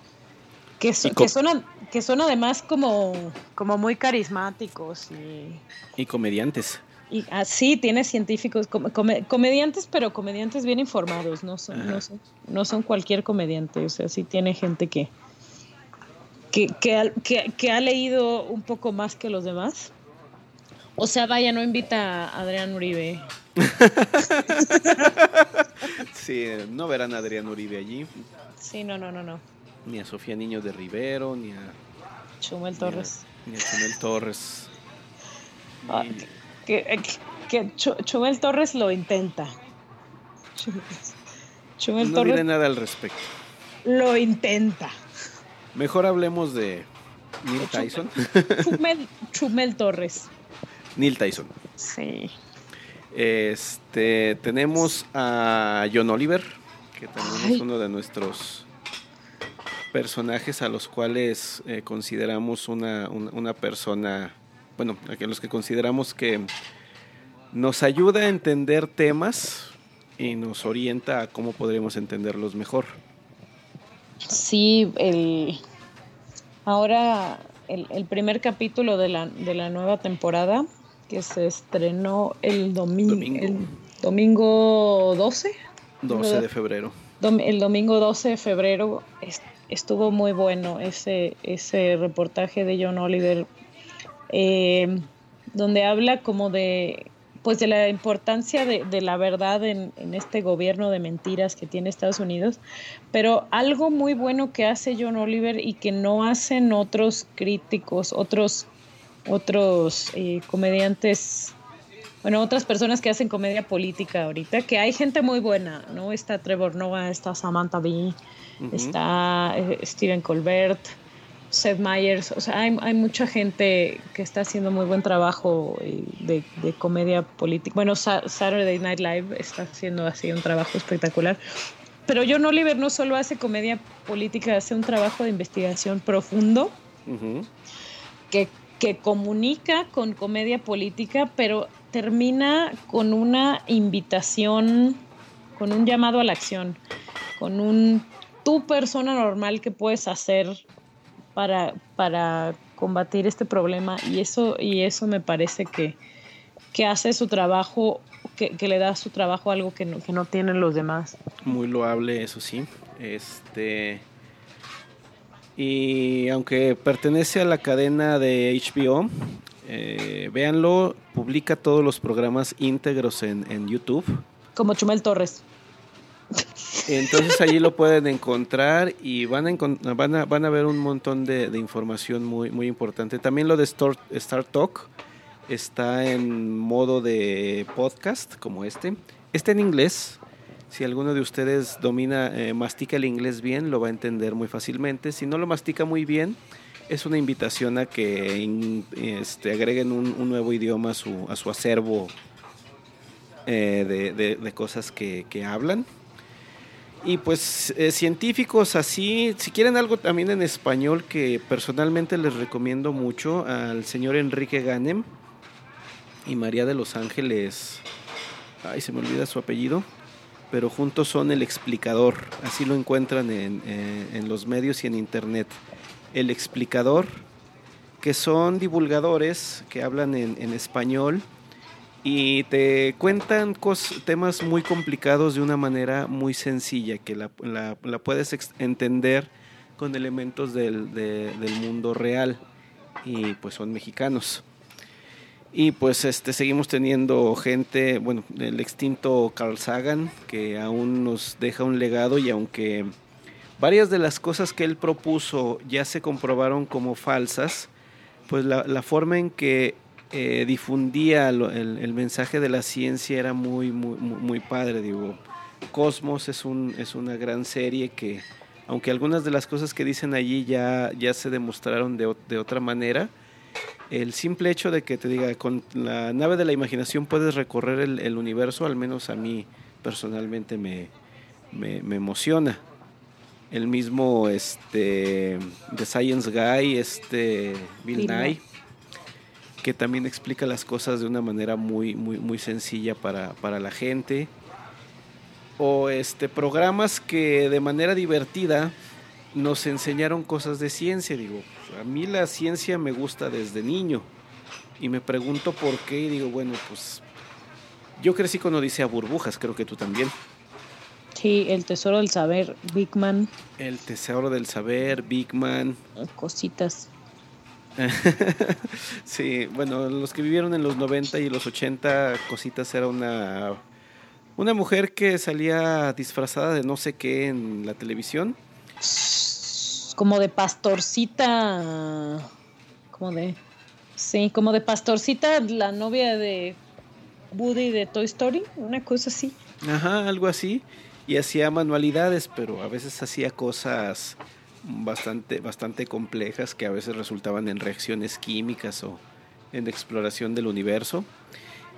que, que, son, que son además como, como muy carismáticos. Y, comediantes. Y, ah, sí, tiene científicos, comediantes, pero comediantes bien informados, no son, no son, no, son, cualquier comediante, o sea, sí tiene gente que, que, que, que ha leído un poco más que los demás o sea, vaya, no invita a Adrián Uribe. sí, no verán a Adrián Uribe allí. Sí, no, no, no, no. Ni a Sofía Niño de Rivero, ni a Chumel Torres. Ni a, Chumel Torres. Ah, que, que, Chumel Torres lo intenta. Chumel, no Torres. nada al respecto. Lo intenta. Mejor hablemos de Neil Tyson. Chumel, Chumel Torres. Neil Tyson. Sí. Este, tenemos a John Oliver, que también es uno de nuestros personajes a los cuales eh, consideramos una, una, persona, bueno, a los que consideramos que nos ayuda a entender temas y nos orienta a cómo podremos entenderlos mejor. Sí, el, ahora el, primer capítulo de la, de la nueva temporada que se estrenó el domingo, el domingo 12. 12 de febrero. el domingo 12 de febrero estuvo muy bueno ese, ese reportaje de John Oliver, eh, donde habla como de pues de la importancia de, de la verdad en, en, este gobierno de mentiras que tiene Estados Unidos, pero algo muy bueno que hace John Oliver y que no hacen otros críticos, otros, otros eh, comediantes, bueno, otras personas que hacen comedia política ahorita, que hay gente muy buena, ¿no? Está Trevor Noah, está Samantha Bee, está eh, Steven Colbert, Seth Meyers, o sea, hay, mucha gente que está haciendo muy buen trabajo eh, de, comedia política. Bueno, Saturday Night Live está haciendo así un trabajo espectacular. Pero John Oliver no solo hace comedia política, hace un trabajo de investigación profundo que, que comunica con comedia política, pero termina con una invitación, con un llamado a la acción, con un tu persona normal que puedes hacer para, para combatir este problema y eso, y eso me parece que, que hace su trabajo, que, que, le da su trabajo algo que no, que no tienen los demás. Muy loable, eso sí. Este. Y aunque pertenece a la cadena de HBO, eh, véanlo, publica todos los programas íntegros en, en YouTube. Como Chumel Torres. Entonces allí lo pueden encontrar y van a, van a, van a ver un montón de, información muy, muy importante. También lo de Star, Star Talk está en modo de podcast como este. Está en inglés. Si alguno de ustedes domina, eh, mastica el inglés bien, lo va a entender muy fácilmente. Si no lo mastica muy bien, es una invitación a que este, agreguen un, nuevo idioma a su, a su acervo eh, de, cosas que, hablan. Y pues eh, científicos así, si quieren algo también en español que personalmente les recomiendo mucho al señor Enrique Ganem y María de los Ángeles, ay se me olvida su apellido, pero juntos son el explicador, así lo encuentran en, eh, en los medios y en internet. El explicador, que son divulgadores que hablan en, en español y te cuentan temas muy complicados de una manera muy sencilla, que la, la, puedes entender con elementos del, del, mundo real y pues son mexicanos. Y pues este seguimos teniendo gente, bueno, el extinto Carl Sagan, que aún nos deja un legado y aunque varias de las cosas que él propuso ya se comprobaron como falsas, pues la, forma en que eh, difundía el, mensaje de la ciencia era muy, muy, muy padre. Digo, Cosmos es, un, es una gran serie que, aunque algunas de las cosas que dicen allí ya, ya se demostraron de, de otra manera, el simple hecho de que te diga, con la nave de la imaginación puedes recorrer el, universo, al menos a mí personalmente me, me, emociona. El mismo este, The Science Guy, este Bill Nye que también explica las cosas de una manera muy, muy, muy sencilla para, la gente. O este, programas que de manera divertida nos enseñaron cosas de ciencia. Digo, a mí la ciencia me gusta desde niño. Y me pregunto por qué. Y digo, bueno, pues yo crecí con Odisea Burbujas, creo que tú también. Sí, el tesoro del saber, Big Man. El tesoro del saber, Big Man. Cositas. sí, bueno, los que vivieron en los 90 y los 80, Cositas era una, una mujer que salía disfrazada de no sé qué en la televisión. Como de pastorcita, como de... Sí, como de pastorcita, la novia de Woody de Toy Story, una cosa así. Ajá, algo así. Y hacía manualidades, pero a veces hacía cosas bastante, bastante complejas que a veces resultaban en reacciones químicas o en exploración del universo.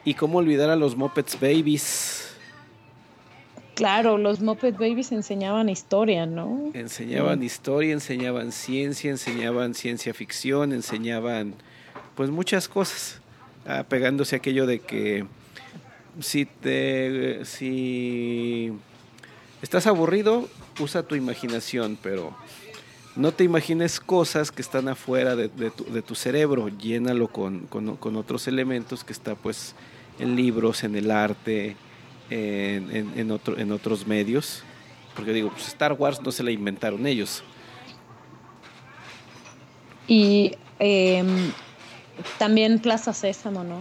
Y cómo olvidar a los Muppets Babies. Claro, los Muppet Babies enseñaban historia, ¿no? Enseñaban historia, enseñaban ciencia, enseñaban ciencia ficción, enseñaban pues muchas cosas, apegándose a aquello de que si te si estás aburrido, usa tu imaginación, pero no te imagines cosas que están afuera de, tu, cerebro, llénalo con, con, otros elementos que está pues en libros, en el arte, en, en, otro, en otros medios. Porque digo, pues Star Wars no se la inventaron ellos. Y em, también Plaza Sésamo, ¿no?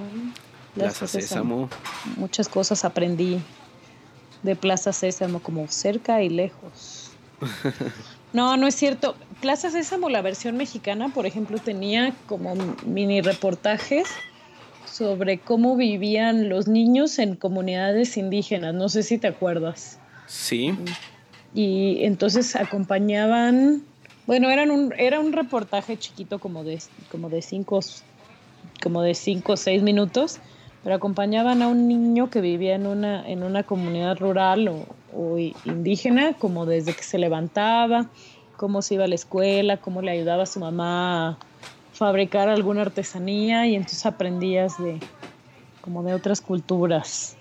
Plaza, Sésamo. Muchas cosas aprendí de Plaza Sésamo, como cerca y lejos. No, no es cierto. Plaza Sésamo, la versión mexicana, por ejemplo, tenía como mini reportajes sobre cómo vivían los niños en comunidades indígenas. No sé si te acuerdas. Sí. Y entonces acompañaban, bueno, eran un, era un reportaje chiquito como de, como de cinco, como de cinco o seis minutos, pero acompañaban a un niño que vivía en una, en una comunidad rural o, o indígena, como desde que se levantaba, cómo se iba a la escuela, cómo le ayudaba a su mamá fabricar alguna artesanía y entonces aprendías de como de otras culturas.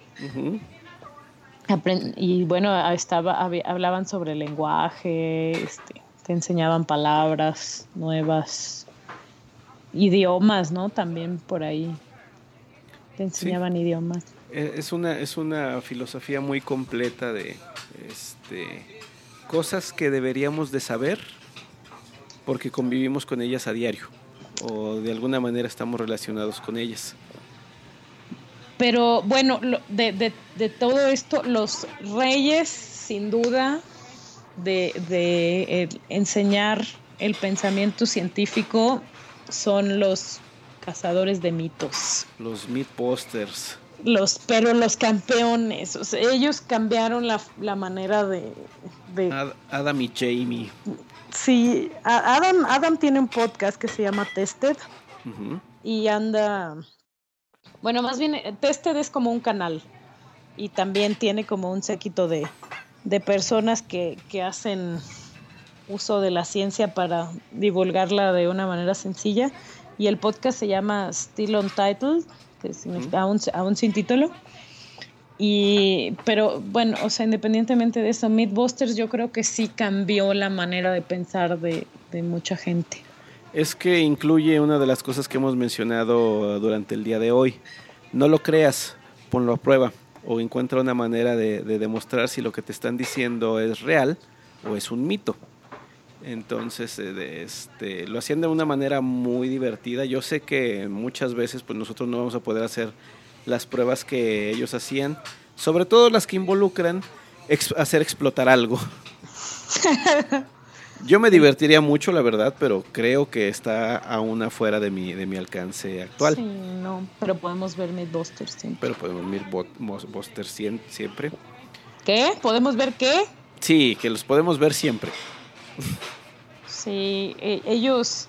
y bueno, estaba, hablaban sobre el lenguaje, este, te enseñaban palabras nuevas, idiomas, ¿no? También por ahí te enseñaban idiomas. E, es una, es una filosofía muy completa de este, cosas que deberíamos de saber porque convivimos con ellas a diario o de alguna manera estamos relacionados con ellas. Pero bueno, de, todo esto, los reyes, sin duda, de, de enseñar el pensamiento científico son los cazadores de mitos. Los Mythbusters. Los, pero los campeones, ellos cambiaron la, manera de, Adam y Jamie. Sí, Adam, Adam tiene un podcast que se llama Tested. Y anda, bueno, más bien Tested es como un canal. Y también tiene como un séquito de, de personas que, que hacen uso de la ciencia para divulgarla de una manera sencilla. Y el podcast se llama Still Untitled, que significa aún, sin título. Y, pero bueno, o sea, independientemente de eso, Mythbusters yo creo que sí cambió la manera de pensar de, mucha gente. Es que incluye una de las cosas que hemos mencionado durante el día de hoy. No lo creas, ponlo a prueba o encuentra una manera de demostrar si lo que te están diciendo es real o es un mito. Entonces, eh, este, lo hacían de una manera muy divertida. Yo sé que muchas veces pues nosotros no vamos a poder hacer las pruebas que ellos hacían, sobre todo las que involucran hacer explotar algo. Yo me divertiría mucho, la verdad, pero creo que está aún afuera de mi, de mi alcance actual. Sí, no, pero podemos ver Mythbusters siempre. Pero podemos ver Mythbusters siempre. ¿Qué? ¿Podemos ver qué? Sí, que los podemos ver siempre. Sí, e, ellos,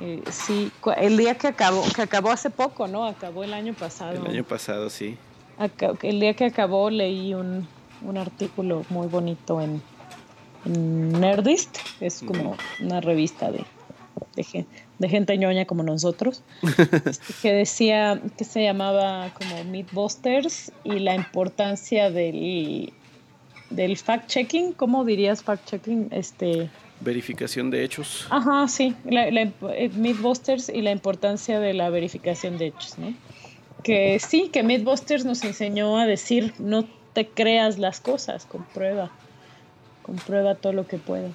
eh, sí, el día que acabó, que acabó hace poco, ¿no? Acabó el año pasado. El año pasado, sí. El día que acabó leí un, artículo muy bonito en, Nerdist, es como una revista de, de, gente ñoña como nosotros, este, que decía que se llamaba como Mythbusters y la importancia del del fact-checking, ¿cómo dirías fact-checking? Este... Verificación de hechos. Ajá, sí, la, la, eh, Mythbusters y la importancia de la verificación de hechos, ¿no? Que sí, que Mythbusters nos enseñó a decir, no te creas las cosas, comprueba, comprueba todo lo que puedas.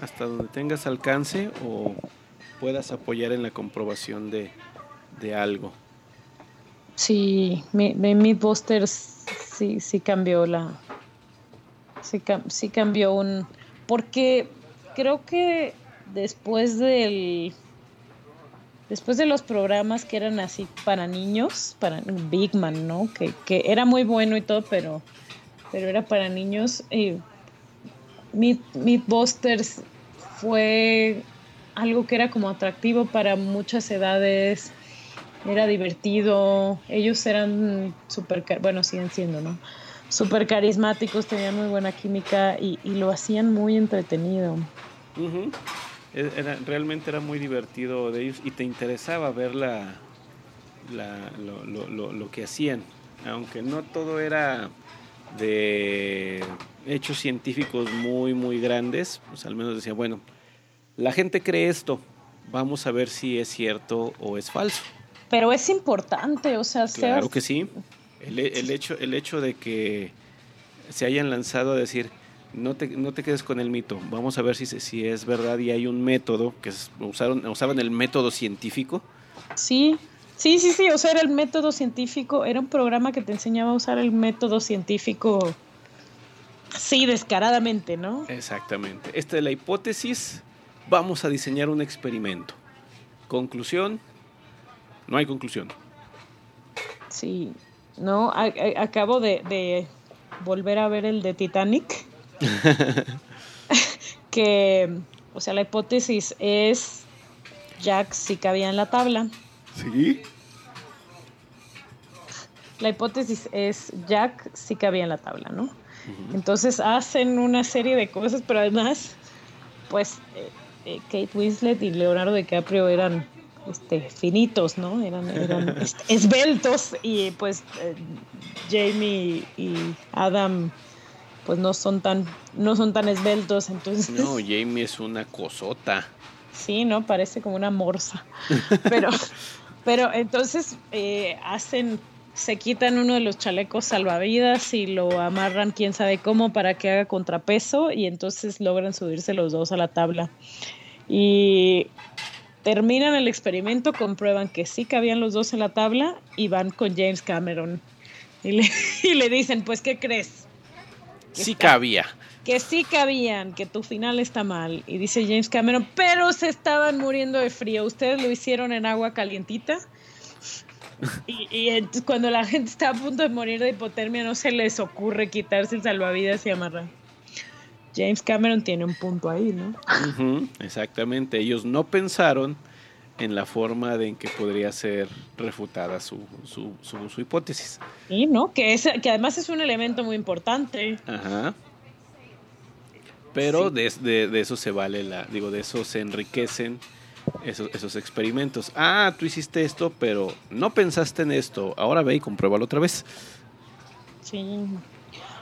Hasta donde tengas alcance o puedas apoyar en la comprobación de, de algo. Sí, Mythbusters sí, sí cambió la, sí, cambió un... Porque creo que después del... Después de los programas que eran así para niños, para Big Man, ¿no? Que, era muy bueno y todo, pero, pero era para niños. Eh, Mythbusters fue algo que era como atractivo para muchas edades era divertido, ellos eran súper, bueno, siguen siendo, ¿no? Súper carismáticos, tenían muy buena química y, lo hacían muy entretenido. E, era, realmente era muy divertido de ellos y te interesaba ver la, lo, que hacían, aunque no todo era de hechos científicos muy, muy grandes, pues al menos decía, bueno, la gente cree esto, vamos a ver si es cierto o es falso. Pero es importante, o sea, claro que sí. El, hecho, el hecho de que se hayan lanzado a decir, no te, no te quedes con el mito, vamos a ver si, si es verdad y hay un método, que usaron, usaban el método científico. Sí, sí, sí, sí, o sea, era el método científico, era un programa que te enseñaba a usar el método científico, sí, descaradamente, ¿no? Exactamente. Esta es la hipótesis, vamos a diseñar un experimento. Conclusión, no hay conclusión. Sí, no, acabo de, volver a ver el de Titanic. que, o sea, la hipótesis es Jack si cabía en la tabla. Sí. La hipótesis es Jack si cabía en la tabla, ¿no? Entonces hacen una serie de cosas, pero además, pues eh, eh, Kate Winslet y Leonardo DiCaprio eran este, finitos, ¿no? Eran, esbeltos y pues eh, Jamie y Adam pues no son tan no son tan esbeltos, entonces No, Jamie es una cosota. Sí, no, parece como una morsa. Pero pero entonces eh, hacen se quitan uno de los chalecos salvavidas y lo amarran quién sabe cómo para que haga contrapeso y entonces logran subirse los dos a la tabla. Y Terminan el experimento, comprueban que sí cabían los dos en la tabla y van con James Cameron. Y le, dicen, pues, ¿qué crees? Sí cabía. Que sí cabían, que tu final está mal. Y dice James Cameron, pero se estaban muriendo de frío. Ustedes lo hicieron en agua calientita. Y, y cuando la gente está a punto de morir de hipotermia, no se les ocurre quitarse el salvavidas y amarrar. James Cameron tiene un punto ahí, ¿no? exactamente. Ellos no pensaron en la forma de en que podría ser refutada su, su, su, hipótesis. Y no, que, es, que además es un elemento muy importante. Ajá. Pero de, de, eso se vale la, digo, de eso se enriquecen esos, esos experimentos. Ah, tú hiciste esto, pero no pensaste en esto. Ahora ve y compruébalo otra vez. Sí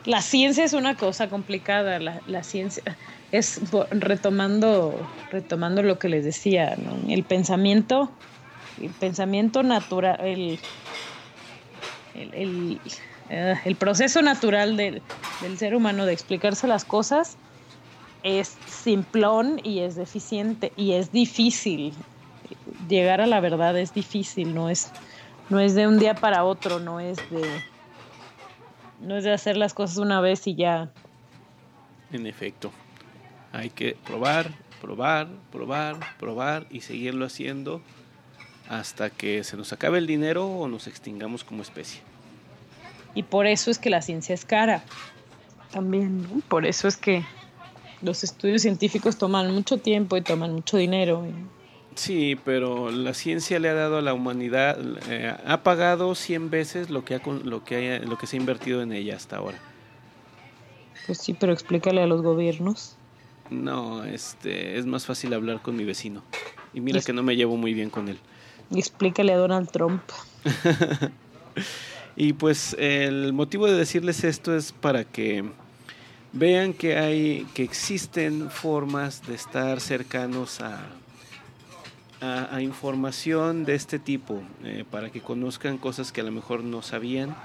la ciencia es una cosa complicada, la, ciencia es retomando, retomando lo que les decía, el pensamiento, el pensamiento natural, el, el, eh, proceso natural del, del, ser humano de explicarse las cosas es simplón y es deficiente y es difícil. Llegar a la verdad es difícil, no es, no es de un día para otro, no es de no es de hacer las cosas una vez y ya. En efecto. Hay que probar, probar, probar, probar y seguirlo haciendo hasta que se nos acabe el dinero o nos extingamos como especie. Y por eso es que la ciencia es cara. También, por eso es que los estudios científicos toman mucho tiempo y toman mucho dinero. Sí, pero la ciencia le ha dado a la humanidad, eh, ha pagado 100 veces lo que, ha, lo, que lo que se ha invertido en ella hasta ahora. Pues sí, pero explícale a los gobiernos. No, este, es más fácil hablar con mi vecino. Y mira que no me llevo muy bien con él. Y explícale a Donald Trump. y pues el motivo de decirles esto es para que vean que hay, que existen formas de estar cercanos a a, información de este tipo, eh, para que conozcan cosas que a lo mejor no sabían,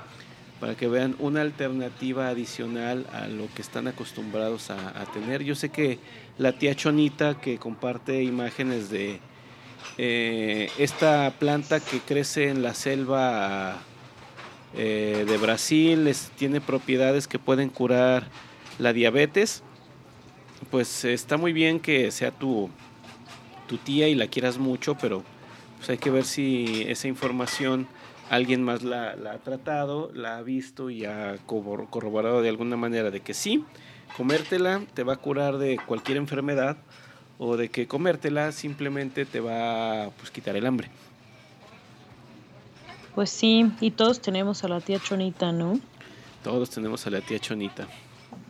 para que vean una alternativa adicional a lo que están acostumbrados a, tener. Yo sé que la tía Chonita que comparte imágenes de eh, esta planta que crece en la selva eh, de Brasil, tiene propiedades que pueden curar la diabetes, pues está muy bien que sea tu, tu tía y la quieras mucho, pero pues hay que ver si esa información alguien más la, ha tratado, la ha visto y ha corroborado de alguna manera de que sí, comértela te va a curar de cualquier enfermedad o de que comértela simplemente te va a pues, quitar el hambre. Pues sí, y todos tenemos a la tía Chonita, ¿no? Todos tenemos a la tía Chonita.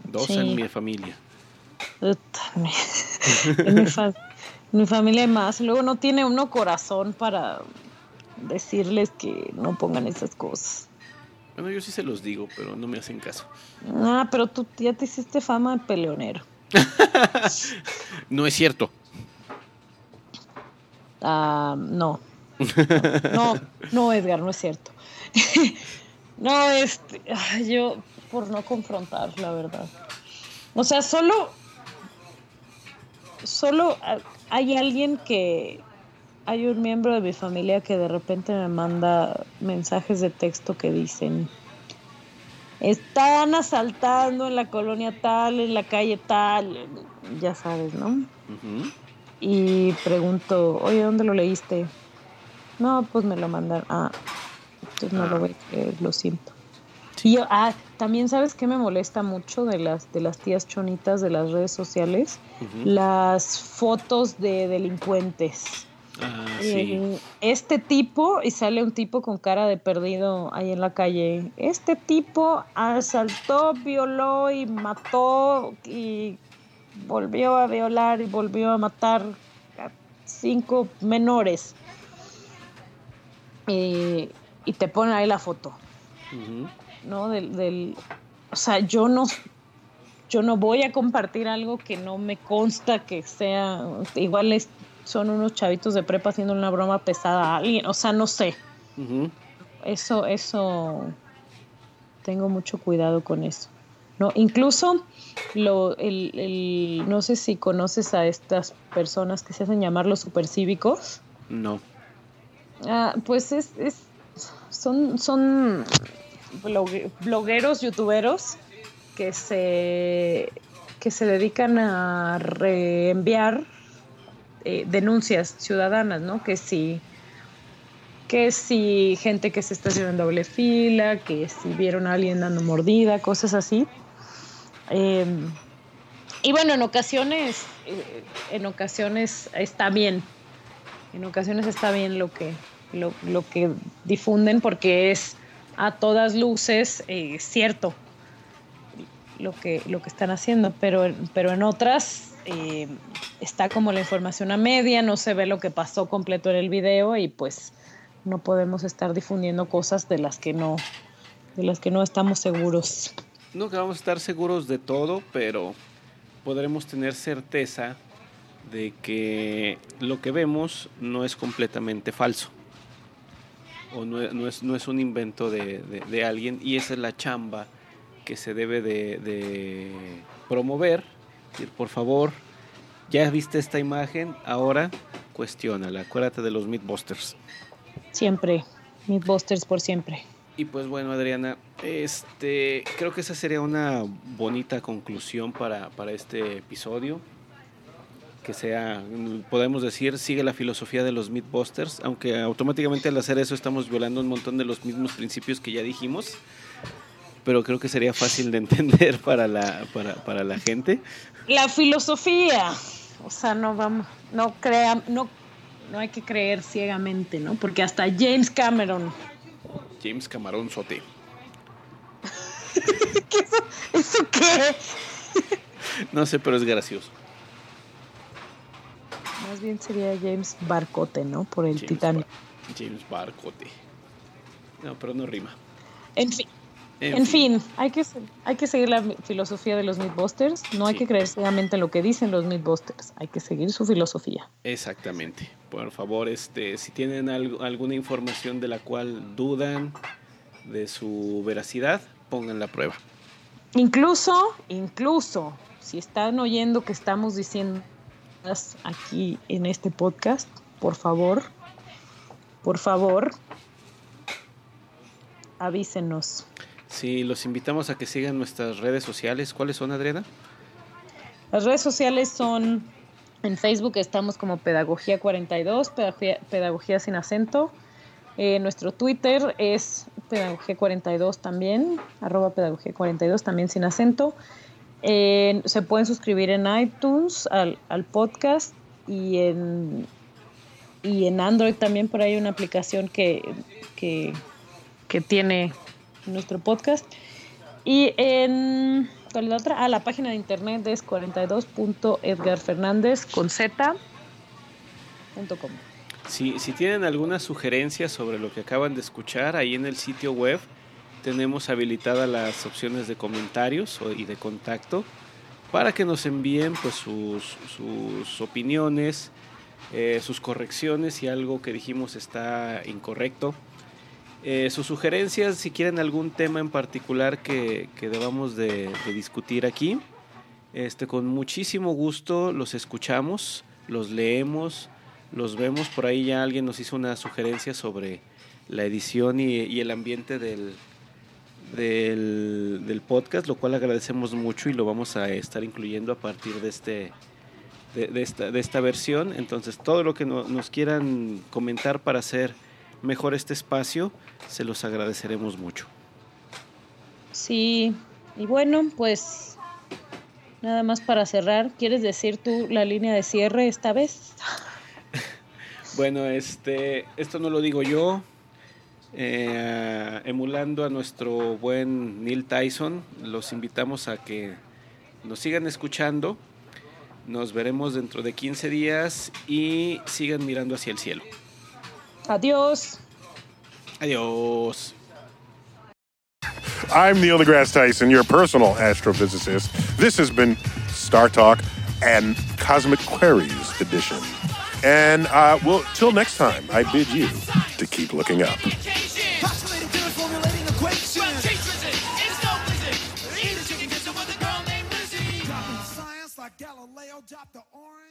Dos en mi familia. en, mi mi familia hay más. Luego no tiene uno corazón para decirles que no pongan esas cosas. Bueno, yo sí se los digo, pero no me hacen caso. Ah, pero tú ya te hiciste fama de peleonero. no es cierto. Ah, no. No, no, Edgar, no es cierto. no, este, yo por no confrontar, la verdad. O sea, solo, solo hay alguien que, hay un miembro de mi familia que de repente me manda mensajes de texto que dicen, están asaltando en la colonia tal, en la calle tal, ya sabes, ¿no? Y pregunto, oye, ¿dónde lo leíste? No, pues me lo mandaron. Ah, entonces no lo voy a creer, lo siento. Y yo, ah, también sabes que me molesta mucho de las de las tías chonitas de las redes sociales, las fotos de delincuentes. Ah, sí. este tipo, y sale un tipo con cara de perdido ahí en la calle. Este tipo asaltó, violó y mató y volvió a violar y volvió a matar a cinco menores. y te ponen ahí la foto. ¿No? Del, del, o sea, yo no, yo no voy a compartir algo que no me consta que sea, igual es son unos chavitos de prepa haciendo una broma pesada a alguien, o sea, no sé. Eso, eso, tengo mucho cuidado con eso. No, incluso lo, el, no sé si conoces a estas personas que se hacen llamar los supercívicos. No. Ah, pues es, es, son, son blogueros, youtuberos que se, que se dedican a reenviar eh, denuncias ciudadanas, ¿no? Que si, que si gente que se estaciona en doble fila, que si vieron a alguien dando mordida, cosas así. Em, y bueno, en ocasiones, eh, en ocasiones está bien, en ocasiones está bien lo que, lo, que difunden porque es a todas luces eh, cierto lo que, lo que están haciendo, pero, pero en otras eh, está como la información a media, no se ve lo que pasó completo en el video y pues no podemos estar difundiendo cosas de las que no, de las que no estamos seguros. No que vamos a estar seguros de todo, pero podremos tener certeza de que lo que vemos no es completamente falso o no, es, no es, un invento de, alguien y esa es la chamba que se debe de, de promover por favor, ya viste esta imagen, ahora cuestiónala, acuérdate de los Mythbusters. Siempre, Mythbusters por siempre. Y pues bueno, Adriana, este, creo que esa sería una bonita conclusión para, para este episodio. Que sea, podemos decir, sigue la filosofía de los Mythbusters, aunque automáticamente al hacer eso estamos violando un montón de los mismos principios que ya dijimos pero creo que sería fácil de entender para la, para, para la gente. La filosofía, o sea, no vamos, no crea, no, no hay que creer ciegamente, ¿no? Porque hasta James Cameron. James Cameron Sote. ¿Eso, qué? no sé, pero es gracioso. Más bien sería James Barcote, ¿no? Por el Titanic. James Barcote. No, pero no rima. En fin. En, fin, hay, que, hay que seguir la filosofía de los Mythbusters. No hay que creer ciegamente en lo que dicen los Mythbusters. Hay que seguir su filosofía. Exactamente. Por favor, este, si tienen alguna información de la cual dudan de su veracidad, pongan la prueba. Incluso, incluso, si están oyendo que estamos diciendo aquí en este podcast, por favor, por favor, avísenos. Sí, los invitamos a que sigan nuestras redes sociales. ¿Cuáles son, Adriana? Las redes sociales son en Facebook estamos como Pedagogía 42, Pedagogía, sin acento. Eh, nuestro Twitter es Pedagogía 42 también, arroba Pedagogía 42 también sin acento. se pueden suscribir en iTunes al, podcast y en, y en Android también por ahí una aplicación que, que que tiene nuestro podcast. Y en. ¿Cuál es la otra? Ah, la página de internet es 42.edgarfernandez con. Si, si tienen alguna sugerencia sobre lo que acaban de escuchar, ahí en el sitio web tenemos habilitadas las opciones de comentarios y de contacto para que nos envíen pues sus, sus opiniones, eh, sus correcciones si algo que dijimos está incorrecto. Eh, sus sugerencias, si quieren algún tema en particular que, que debamos de, discutir aquí, este, con muchísimo gusto los escuchamos, los leemos, los vemos. Por ahí ya alguien nos hizo una sugerencia sobre la edición y, el ambiente del, del, podcast, lo cual agradecemos mucho y lo vamos a estar incluyendo a partir de, este, de, esta, de esta versión. Entonces, todo lo que no, nos quieran comentar para hacer mejor este espacio, se los agradeceremos mucho. Sí, y bueno, pues nada más para cerrar, ¿quieres decir tú la línea de cierre esta vez? bueno, este, esto no lo digo yo, eh, emulando a nuestro buen Neil Tyson, los invitamos a que nos sigan escuchando. Nos veremos dentro de 15 días y sigan mirando hacia el cielo. Adiós. Adiós. I'm Neil deGrasse Tyson, your personal astrophysicist. This has been Star Talk and Cosmic Queries edition. And uh, well, till next time, I bid you to keep looking up. Galileo dropped the orange.